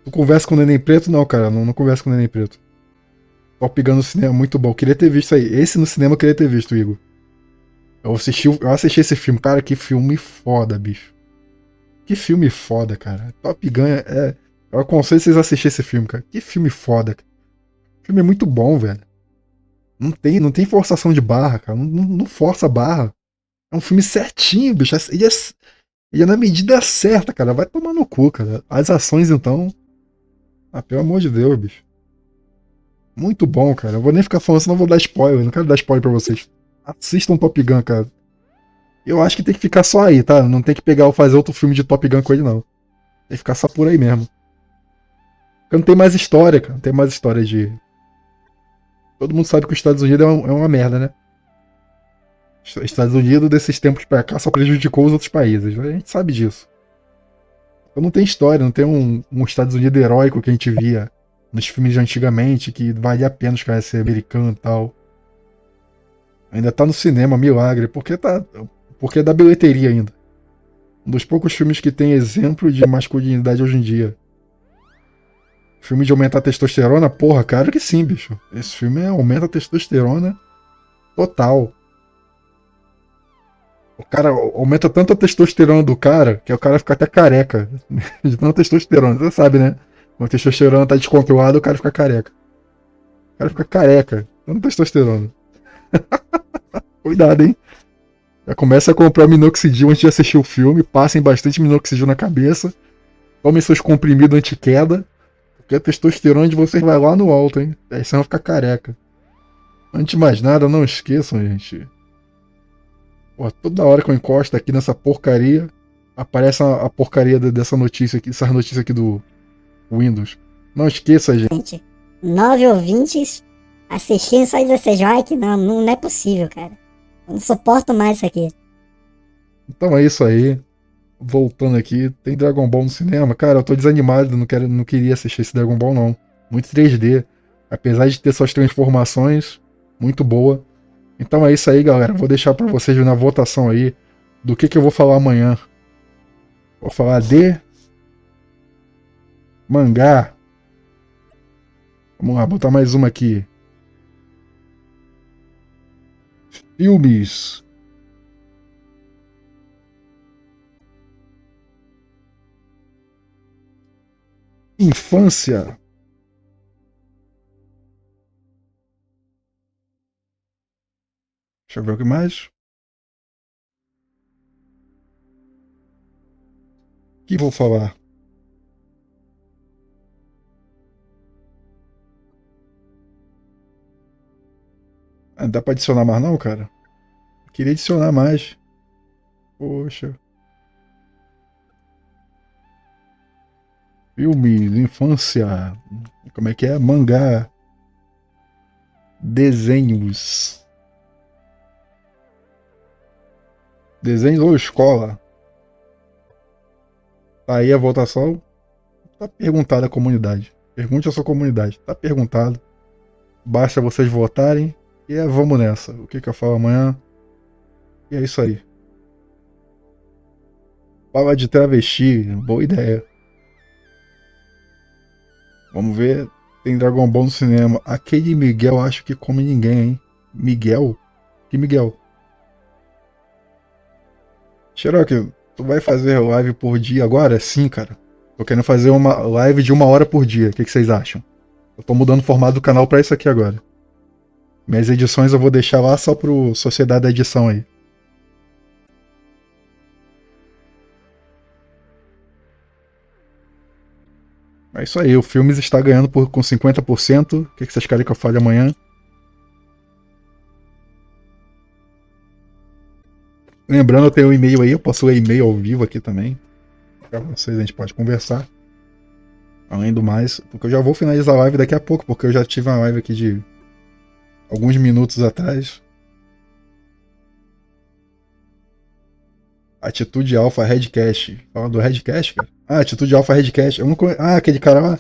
Tu conversa com o Neném Preto? Não, cara, não, não conversa com o Neném Preto. Top Gun no cinema, muito bom. Queria ter visto aí. Esse no cinema eu queria ter visto, Igor. Eu assisti, eu assisti esse filme. Cara, que filme foda, bicho. Que filme foda, cara. Top Gun é. Eu aconselho vocês a assistirem esse filme, cara. Que filme foda. O filme é muito bom, velho. Não tem, não tem forçação de barra, cara. Não, não, não força barra. É um filme certinho, bicho. Ele é, ele é na medida certa, cara. Vai tomar no cu, cara. As ações, então. Ah, pelo amor de Deus, bicho. Muito bom, cara. Eu vou nem ficar falando, senão eu vou dar spoiler. Não quero dar spoiler pra vocês. Assistam Top Gun, cara. Eu acho que tem que ficar só aí, tá? Não tem que pegar ou fazer outro filme de Top Gun com ele, não. Tem que ficar só por aí mesmo. Porque não tem mais história, cara. Não tem mais história de Todo mundo sabe que os Estados Unidos é, um, é uma merda, né? Os Estados Unidos, desses tempos pra cá, só prejudicou os outros países. A gente sabe disso. Então não tem história, não tem um, um Estados Unidos heróico que a gente via nos filmes de antigamente, que valia a pena os caras ser americano e tal. Ainda tá no cinema, milagre, porque tá. Porque é da bilheteria ainda. Um dos poucos filmes que tem exemplo de masculinidade hoje em dia. Filme de aumentar a testosterona? Porra, claro que sim, bicho. Esse filme aumenta a testosterona total. O cara aumenta tanto a testosterona do cara que o cara fica até careca de tanta testosterona. Você sabe, né? Quando a testosterona tá descontrolada, o cara fica careca. O cara fica careca. Tanta testosterona. Cuidado, hein? Já começa a comprar minoxidil antes de assistir o filme. Passem bastante minoxidil na cabeça. Tomem seus comprimidos anti-queda. Porque a testosterona de vocês vai lá no alto, hein? Aí você vai ficar careca. Antes de mais nada, não esqueçam, gente. Pô, toda hora que eu encosto aqui nessa porcaria, aparece a, a porcaria dessa notícia aqui, essas notícias aqui do Windows. Não esqueça, gente. Nove ouvintes assistindo só 16 likes? Não, não é possível, cara. Eu não suporto mais isso aqui. Então é isso aí voltando aqui, tem Dragon Ball no cinema. Cara, eu tô desanimado, não, quero, não queria assistir esse Dragon Ball, não. Muito 3D. Apesar de ter suas transformações, muito boa. Então é isso aí, galera. Vou deixar para vocês na votação aí do que, que eu vou falar amanhã. Vou falar de mangá. Vamos lá, botar mais uma aqui. Filmes infância. Deixa eu ver o que mais. O que vou falar? Ah, dá pra adicionar mais não, cara? Queria adicionar mais. Poxa. Filmes, infância, como é que é? Mangá, desenhos. Desenhos ou escola? Tá aí a votação. Tá perguntada à comunidade. Pergunte à sua comunidade. Tá perguntado. Basta vocês votarem e é, vamos nessa. O que, que eu falo amanhã? E é isso aí. Fala de travesti, boa ideia. Vamos ver. Tem Dragon Ball no cinema. Aquele Miguel acho que come ninguém, hein? Miguel? Que Miguel? Cherokee, tu vai fazer live por dia agora? Sim, cara. Tô querendo fazer uma live de uma hora por dia. O que, que vocês acham? Eu tô mudando o formato do canal pra isso aqui agora. Minhas edições eu vou deixar lá só pro Sociedade da Edição aí. É isso aí, o Filmes está ganhando por, com 50%. O que, vocês querem que eu fale amanhã? Lembrando, eu tenho um e-mail aí, eu posso ler e-mail ao vivo aqui também. Para vocês, a gente pode conversar. Além do mais, porque eu já vou finalizar a live daqui a pouco, porque eu já tive uma live aqui de alguns minutos atrás. Atitude Alpha Redcast. Fala do Redcast, cara? Ah, Atitude Alpha Redcast. Eu não conhe... Ah, aquele cara lá.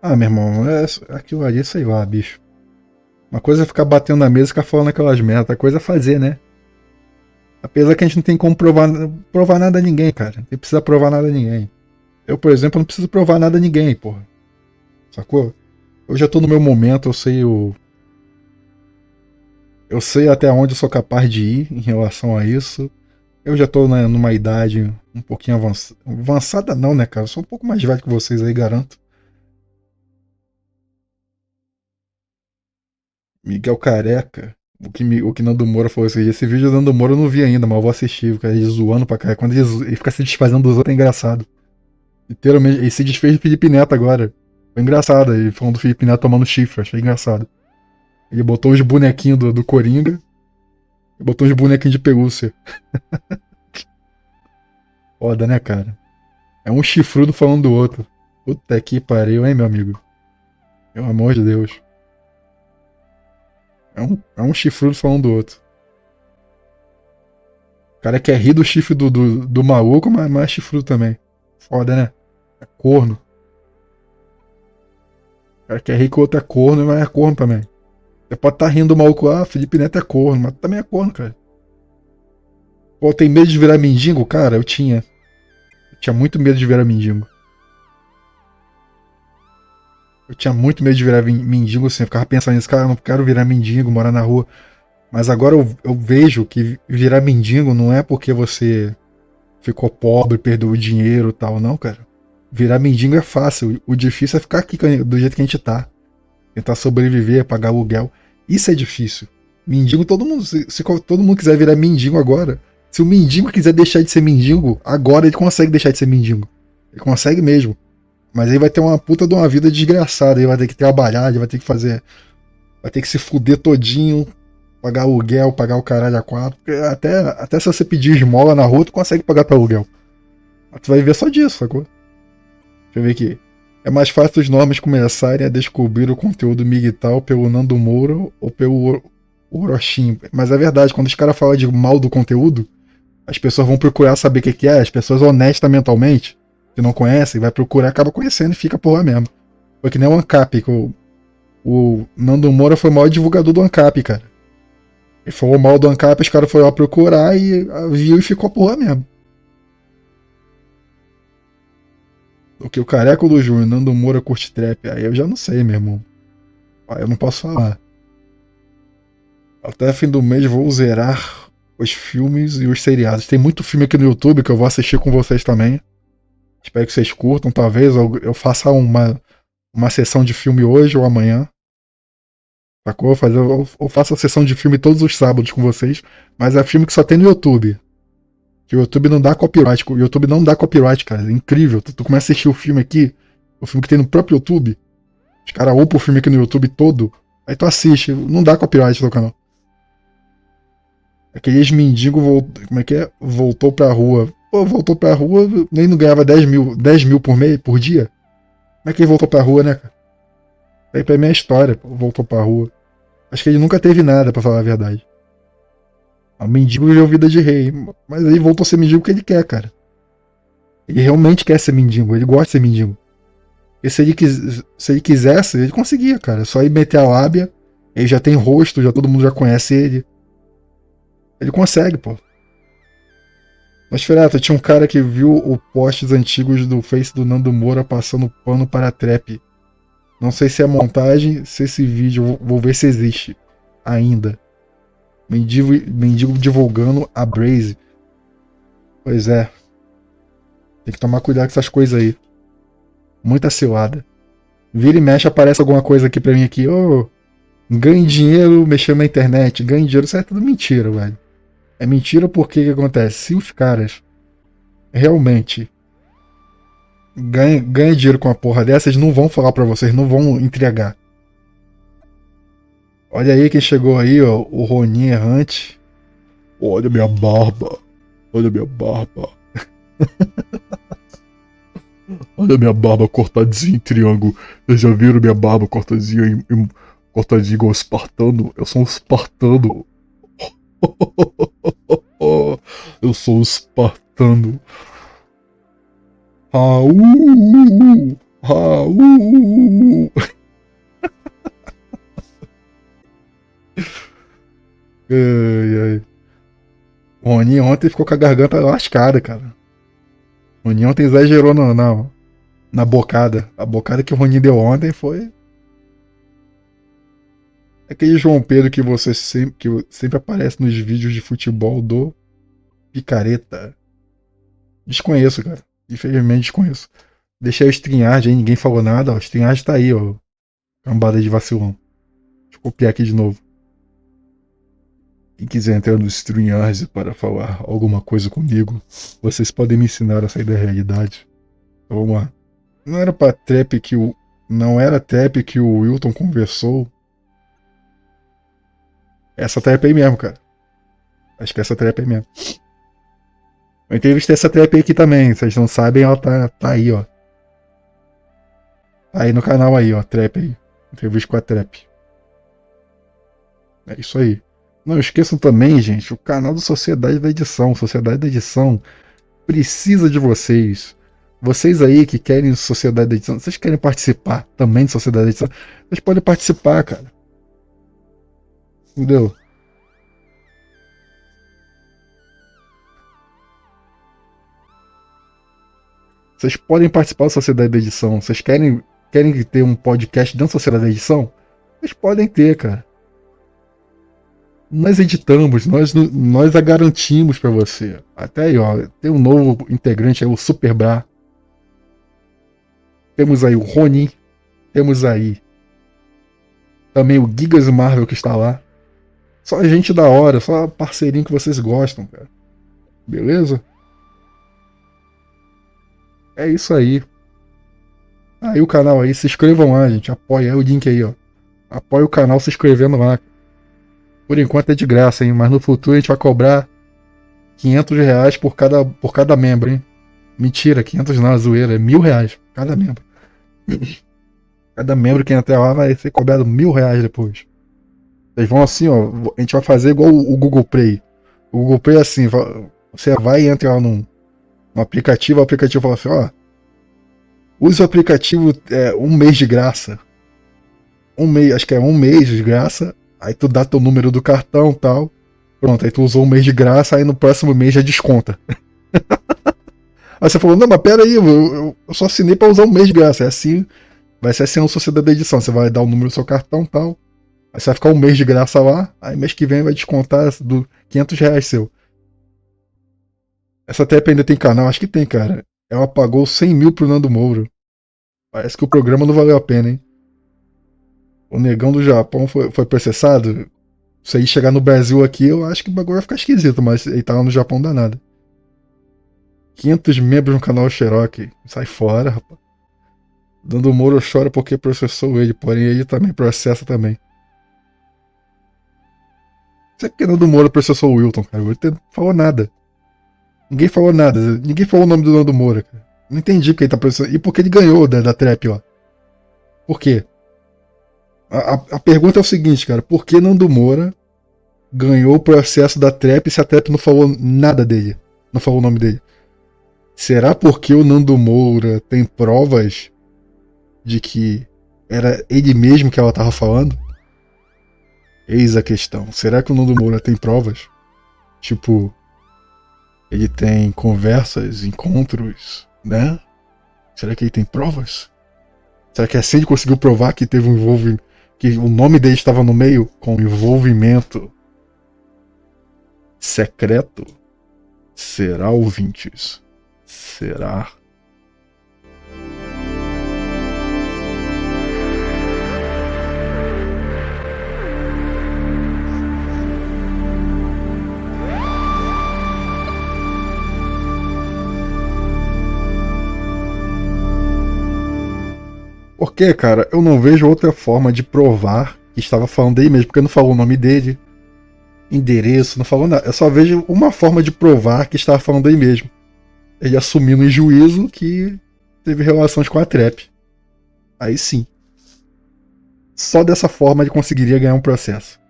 Ah, meu irmão, é aquilo ali, sei lá, bicho. Uma coisa é ficar batendo na mesa e ficar falando aquelas merdas, outra coisa é fazer, né? Apesar que a gente não tem como provar, provar nada a ninguém, cara. Não precisa provar nada a ninguém. Eu, por exemplo, não preciso provar nada a ninguém, porra. Sacou? Eu já tô no meu momento, eu sei o. Eu sei até onde eu sou capaz de ir em relação a isso. Eu já tô né, numa idade um pouquinho avançada. Avançada não, né, cara? Eu sou um pouco mais velho que vocês aí, garanto. Miguel Careca. O que, o que Nando Moura falou assim, esse vídeo do Nando Moura eu não vi ainda, mas eu vou assistir, cara, ele zoando pra cá. Quando ele, ele fica se desfazendo dos outros é engraçado. Literalmente, ele se desfez do Felipe Neto agora. Foi engraçado, ele falando do Felipe Neto tomando chifre, achei engraçado. Ele botou os bonequinhos do, do Coringa. E botou os bonequinhos de pelúcia. Foda, né, cara? É um chifrudo falando do outro. Puta que pariu, hein, meu amigo? Pelo amor de Deus. É um, é um chifrudo falando do outro. O cara quer rir do chifre do, do, do maluco, mas, mas é chifrudo também. Foda, né? É corno. O cara quer rir que o outro é corno, mas é corno também. Você pode estar tá rindo do maluco, ah, Felipe Neto é corno, mas também é corno, cara. Pô, tem medo de virar mendigo? Cara, eu tinha. Eu tinha muito medo de virar mendigo. Eu tinha muito medo de virar mendigo assim. Eu ficava pensando nisso, cara, eu não quero virar mendigo, morar na rua. Mas agora eu, eu vejo que virar mendigo não é porque você ficou pobre, perdeu o dinheiro tal, não, cara. Virar mendigo é fácil. O difícil é ficar aqui do jeito que a gente tá. Tentar sobreviver, pagar aluguel. Isso é difícil. Mendigo, todo mundo. Se, se todo mundo quiser virar mendigo agora. Se o mendigo quiser deixar de ser mendigo, agora ele consegue deixar de ser mendigo. Ele consegue mesmo. Mas aí vai ter uma puta de uma vida desgraçada. Ele vai ter que trabalhar, ele vai ter que fazer. Vai ter que se fuder todinho. Pagar aluguel, pagar o caralho a quatro. Até, até se você pedir esmola na rua, tu consegue pagar teu aluguel. Mas tu vai viver só disso, sacou? Deixa eu ver aqui. É mais fácil os nomes começarem a descobrir o conteúdo miguital pelo Nando Moura ou pelo Orochim. Mas é verdade, quando os caras falam de mal do conteúdo, as pessoas vão procurar saber o que, que é. As pessoas honestas mentalmente que não conhece, vai procurar, acaba conhecendo e fica por lá mesmo. Foi que nem o ANCAP, o, o Nando Moura foi o maior divulgador do ANCAP, cara. Ele falou mal do ANCAP, os caras foram lá procurar e viu e ficou por lá mesmo. O que o Careco do Júnior, Nando Moura curte trap, aí eu já não sei, meu irmão. Aí eu não posso falar. Até fim do mês vou zerar os filmes e os seriados. Tem muito filme aqui no YouTube que eu vou assistir com vocês também. Espero que vocês curtam. Talvez eu, faça uma, uma sessão de filme hoje ou amanhã. Sacou? Eu faço a sessão de filme todos os sábados com vocês. Mas é filme que só tem no YouTube. Que o YouTube não dá copyright. O YouTube não dá copyright, cara. É incrível. Tu, tu começa a assistir o filme aqui. O filme que tem no próprio YouTube. Os caras upam o filme aqui no YouTube todo. Aí tu assiste. Não dá copyright no canal. Aqueles mendigos voltou, como é que é? Voltou pra rua. Pô, voltou pra rua, nem não ganhava 10 mil, 10 mil por mês, por dia. Como é que ele voltou pra rua, né, cara? Aí pra minha história, pô, voltou pra rua. Acho que ele nunca teve nada, para falar a verdade. O mendigo viveu vida de rei. Mas ele voltou a ser mendigo porque ele quer, cara. Ele realmente quer ser mendigo, ele gosta de ser mendigo. E se ele, quis, se ele quisesse, ele conseguia, cara. É só ir meter a lábia. Ele já tem rosto, já todo mundo já conhece ele. Ele consegue, pô. Mas, Fereta, tinha um cara que viu o posts antigos do Face do Nando Moura passando pano para trap. Não sei se é montagem, se esse vídeo, vou ver se existe ainda. Mendigo, mendigo divulgando a Braze. Pois é. Tem que tomar cuidado com essas coisas aí. Muita cilada. Vira e mexe, aparece alguma coisa aqui pra mim aqui. Ô, oh, ganhe dinheiro mexendo na internet. Ganhe dinheiro. Isso é tudo mentira, velho. É mentira porque que acontece? Se os caras realmente ganham, dinheiro com a porra dessa, eles não vão falar para vocês, não vão entregar. Olha aí quem chegou aí, ó, o Ronin errante. Olha minha barba. Olha minha barba. Olha minha barba cortadinha em triângulo. Vocês já viram minha barba cortadinha em, em cortadinha igual espartano? Eu sou um espartano. Eu sou o espartano. Raul! Raul! Ai, ai. O Roninho ontem ficou com a garganta lascada, cara. O Roninho ontem exagerou na, na, na bocada. A bocada que o Roninho deu ontem foi Aquele João Pedro que você sempre, que sempre aparece nos vídeos de futebol do Picareta. Desconheço, cara. Infelizmente desconheço. Deixei o StreamYard aí, ninguém falou nada. O StreamYard tá aí, ó. Cambada de vacilão. Deixa eu copiar aqui de novo. Quem quiser entrar no StreamYard para falar alguma coisa comigo, vocês podem me ensinar a sair da realidade. Então vamos lá. Não era pra trap que o. Não era trap que o Wilton conversou essa trap aí mesmo, cara. Acho que essa trap aí mesmo. Eu entrevistei essa trap aqui também. Vocês não sabem, ela tá, tá aí, ó. Tá aí no canal aí, ó. Trap aí. Entrevista com a trap. É isso aí. Não esqueçam também, gente, o canal do Sociedade da Edição. Sociedade da Edição precisa de vocês. Vocês aí que querem Sociedade da Edição, vocês querem participar também de Sociedade da Edição, vocês podem participar, cara. Entendeu? Vocês podem participar da Sociedade da Edição. Vocês querem, querem ter um podcast dentro da Sociedade da Edição? Vocês podem ter, cara. Nós editamos, nós, nós a garantimos para você. Até aí, ó, tem um novo integrante aí, o Super Bra. Temos aí o Rony. Temos aí também o Gigas Marvel que está lá. Só gente da hora, só parceirinho que vocês gostam, cara. Beleza? É isso aí. Aí o canal aí, se inscrevam lá, gente. Apoia. É o link aí, ó. Apoia o canal se inscrevendo lá. Por enquanto é de graça, hein? Mas no futuro a gente vai cobrar 500 reais por cada, por cada membro, hein? Mentira, 500 não, zoeira. É mil reais cada membro. Cada membro que entrar lá vai ser cobrado mil reais depois. Eles vão assim, ó. A gente vai fazer igual o Google Play. O Google Play é assim: você vai e entra lá num, num aplicativo, o aplicativo fala assim: ó. Use o aplicativo é, um mês de graça. Um mês, acho que é um mês de graça. Aí tu dá teu número do cartão tal. Pronto, aí tu usou um mês de graça, aí no próximo mês já desconta. aí você falou, não, mas pera aí, eu, eu só assinei pra usar um mês de graça. É assim, vai ser assim no Sociedade da Edição. Você vai dar o número do seu cartão tal. Aí você vai ficar um mês de graça lá, aí mês que vem vai descontar do 500 reais seu. Essa TEP ainda tem canal? Acho que tem, cara. Ela pagou 100 mil pro Nando Moura. Parece que o programa não valeu a pena, hein? O negão do Japão foi, foi processado. Se aí chegar no Brasil aqui, eu acho que o bagulho vai ficar esquisito, mas ele tá lá no Japão danado. 500 membros no canal Cherokee. Sai fora, rapaz. Dando Moro chora porque processou ele, porém ele também processa também. Você é que Nando Moura processou o Wilton, cara. Ele não falou nada. Ninguém falou nada. Ninguém falou o nome do Nando Moura, cara. Não entendi porque ele tá processando. E por que ele ganhou da, da trap, ó. Por quê? A, a, a, pergunta é o seguinte, cara. Por que Nando Moura ganhou o processo da trap se a trap não falou nada dele? Não falou o nome dele? Será porque o Nando Moura tem provas de que era ele mesmo que ela tava falando? Eis a questão. Será que o Nando Moura tem provas? Tipo, ele tem conversas, encontros, né? Será que ele tem provas? Será que assim ele conseguiu provar que teve um envolvimento, que o nome dele estava no meio com envolvimento secreto? Será ouvintes? Será? Porque, cara, eu não vejo outra forma de provar que estava falando dele mesmo, porque não falou o nome dele, endereço, não falou nada. Eu só vejo uma forma de provar que estava falando dele mesmo. Ele assumindo em juízo que teve relações com a Trap. Aí sim. Só dessa forma ele conseguiria ganhar um processo.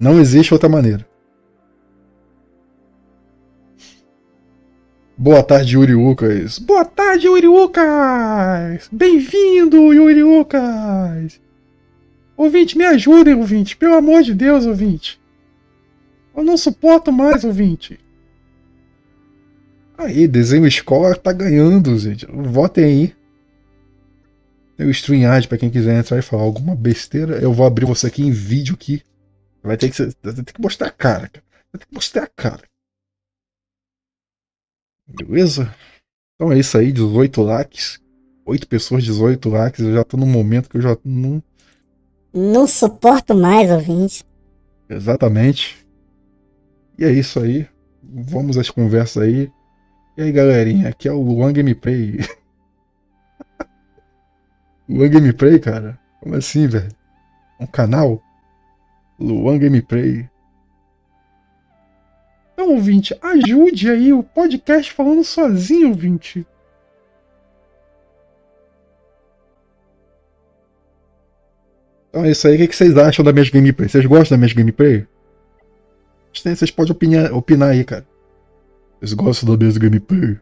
Não existe outra maneira. Boa tarde, Yuri Lucas. Boa tarde, Yuri Lucas. Bem-vindo, Yuri Lucas. Ouvinte, me ajudem, ouvinte. Pelo amor de Deus, ouvinte. Eu não suporto mais, ouvinte. Aí, desenho escola tá ganhando, gente. Votem aí. Tem o StreamYard pra quem quiser entrar e falar alguma besteira. Eu vou abrir você aqui em vídeo aqui. Vai ter que, vai ter que mostrar a cara, cara. Vai ter que mostrar a cara. Beleza? Então é isso aí, 18 likes. 8 pessoas, 18 likes. Eu já tô num momento que eu já não. Não suporto mais, ouvinte. Exatamente. E é isso aí. Vamos às conversas aí. E aí, galerinha, aqui é o Luan Gameplay. Luan Gameplay, cara? Como assim, velho? Um canal? Luan Gameplay. Então, ouvinte, ajude aí o podcast falando sozinho, ouvinte. Então é isso aí. O que vocês acham da minha gameplay? Vocês gostam da minha gameplay? Vocês podem opinar, opinar aí, cara. Vocês gostam da minha gameplay?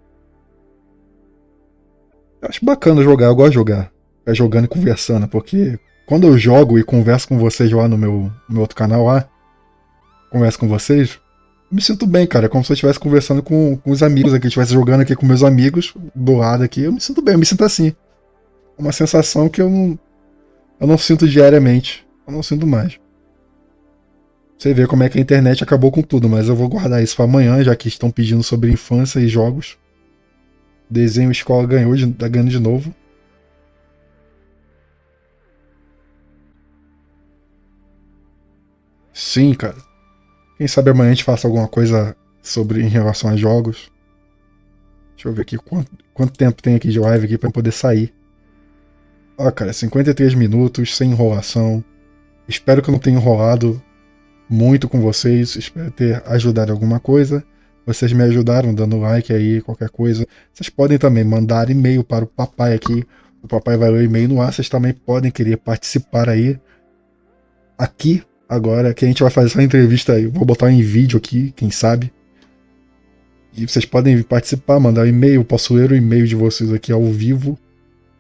Eu acho bacana jogar, eu gosto de jogar. Ficar jogando e conversando, porque quando eu jogo e converso com vocês lá no meu, no meu outro canal lá, converso com vocês, me sinto bem, cara. É como se eu estivesse conversando com, com os amigos aqui, estivesse jogando aqui com meus amigos do lado aqui. Eu me sinto bem, eu me sinto assim. É uma sensação que eu não, eu não sinto diariamente. Eu não sinto mais. Você vê como é que a internet acabou com tudo, mas eu vou guardar isso para amanhã, já que estão pedindo sobre infância e jogos. Desenho escola ganhou, tá ganhando de novo. Sim, cara. Quem sabe amanhã a gente faça alguma coisa sobre em relação a jogos. Deixa eu ver aqui quanto, quanto tempo tem aqui de live aqui para poder sair. Ó, cara, 53 minutos, sem enrolação. Espero que eu não tenha enrolado muito com vocês. Espero ter ajudado alguma coisa. Vocês me ajudaram dando like aí, qualquer coisa. Vocês podem também mandar e-mail para o papai aqui. O papai vai ler o e-mail no ar. Vocês também podem querer participar aí. Aqui agora que a gente vai fazer essa entrevista aí. Vou botar em vídeo aqui, quem sabe. E vocês podem participar, mandar um e-mail. Posso ler o e-mail de vocês aqui ao vivo.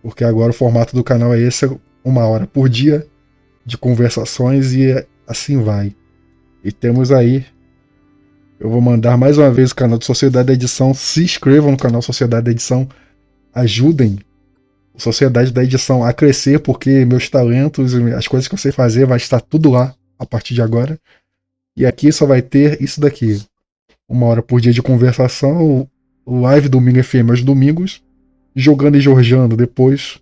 Porque agora o formato do canal é esse, uma hora por dia de conversações e assim vai. E temos aí. Eu vou mandar mais uma vez o canal de Sociedade da Edição. Se inscrevam no canal Sociedade da Edição. Ajudem a Sociedade da Edição a crescer, porque meus talentos, as coisas que eu sei fazer, vai estar tudo lá a partir de agora. E aqui só vai ter isso daqui. Uma hora por dia de conversação, live domingo FM aos domingos, jogando e jorjando depois.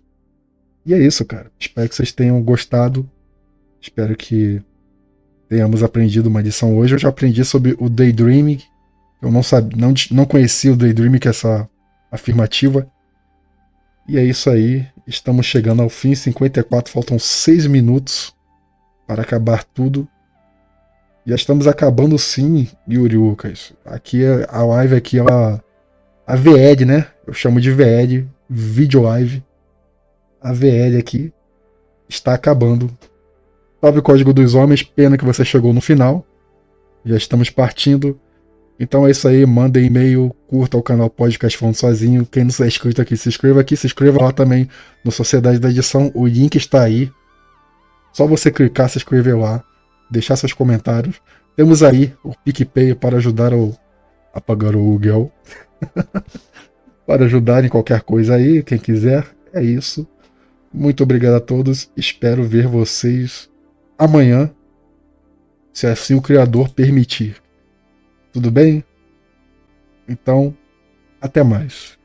E é isso, cara. Espero que vocês tenham gostado. Espero que tenhamos aprendido uma lição hoje. Eu já aprendi sobre o daydreaming. Eu não sabia, não, não conhecia o daydreaming, que é essa afirmativa. E é isso aí. Estamos chegando ao fim. 54, faltam 6 minutos para acabar tudo. Já estamos acabando sim, Yuri Lucas. Aqui a live aqui ela a VED, né? Eu chamo de VED, Video Live. A VED aqui está acabando. Salve o Código dos Homens, pena que você chegou no final. Já estamos partindo. Então é isso aí, manda e-mail, curta o canal Podcast Falando Sozinho. Quem não é inscrito aqui, se inscreva aqui, se inscreva lá também no Sociedade da Edição. O link está aí. Só você clicar, se inscrever lá, deixar seus comentários. Temos aí o PicPay para ajudar o, a pagar o aluguel. para ajudar em qualquer coisa aí, quem quiser. É isso. Muito obrigado a todos. Espero ver vocês amanhã, se assim o Criador permitir. Tudo bem? Então, até mais.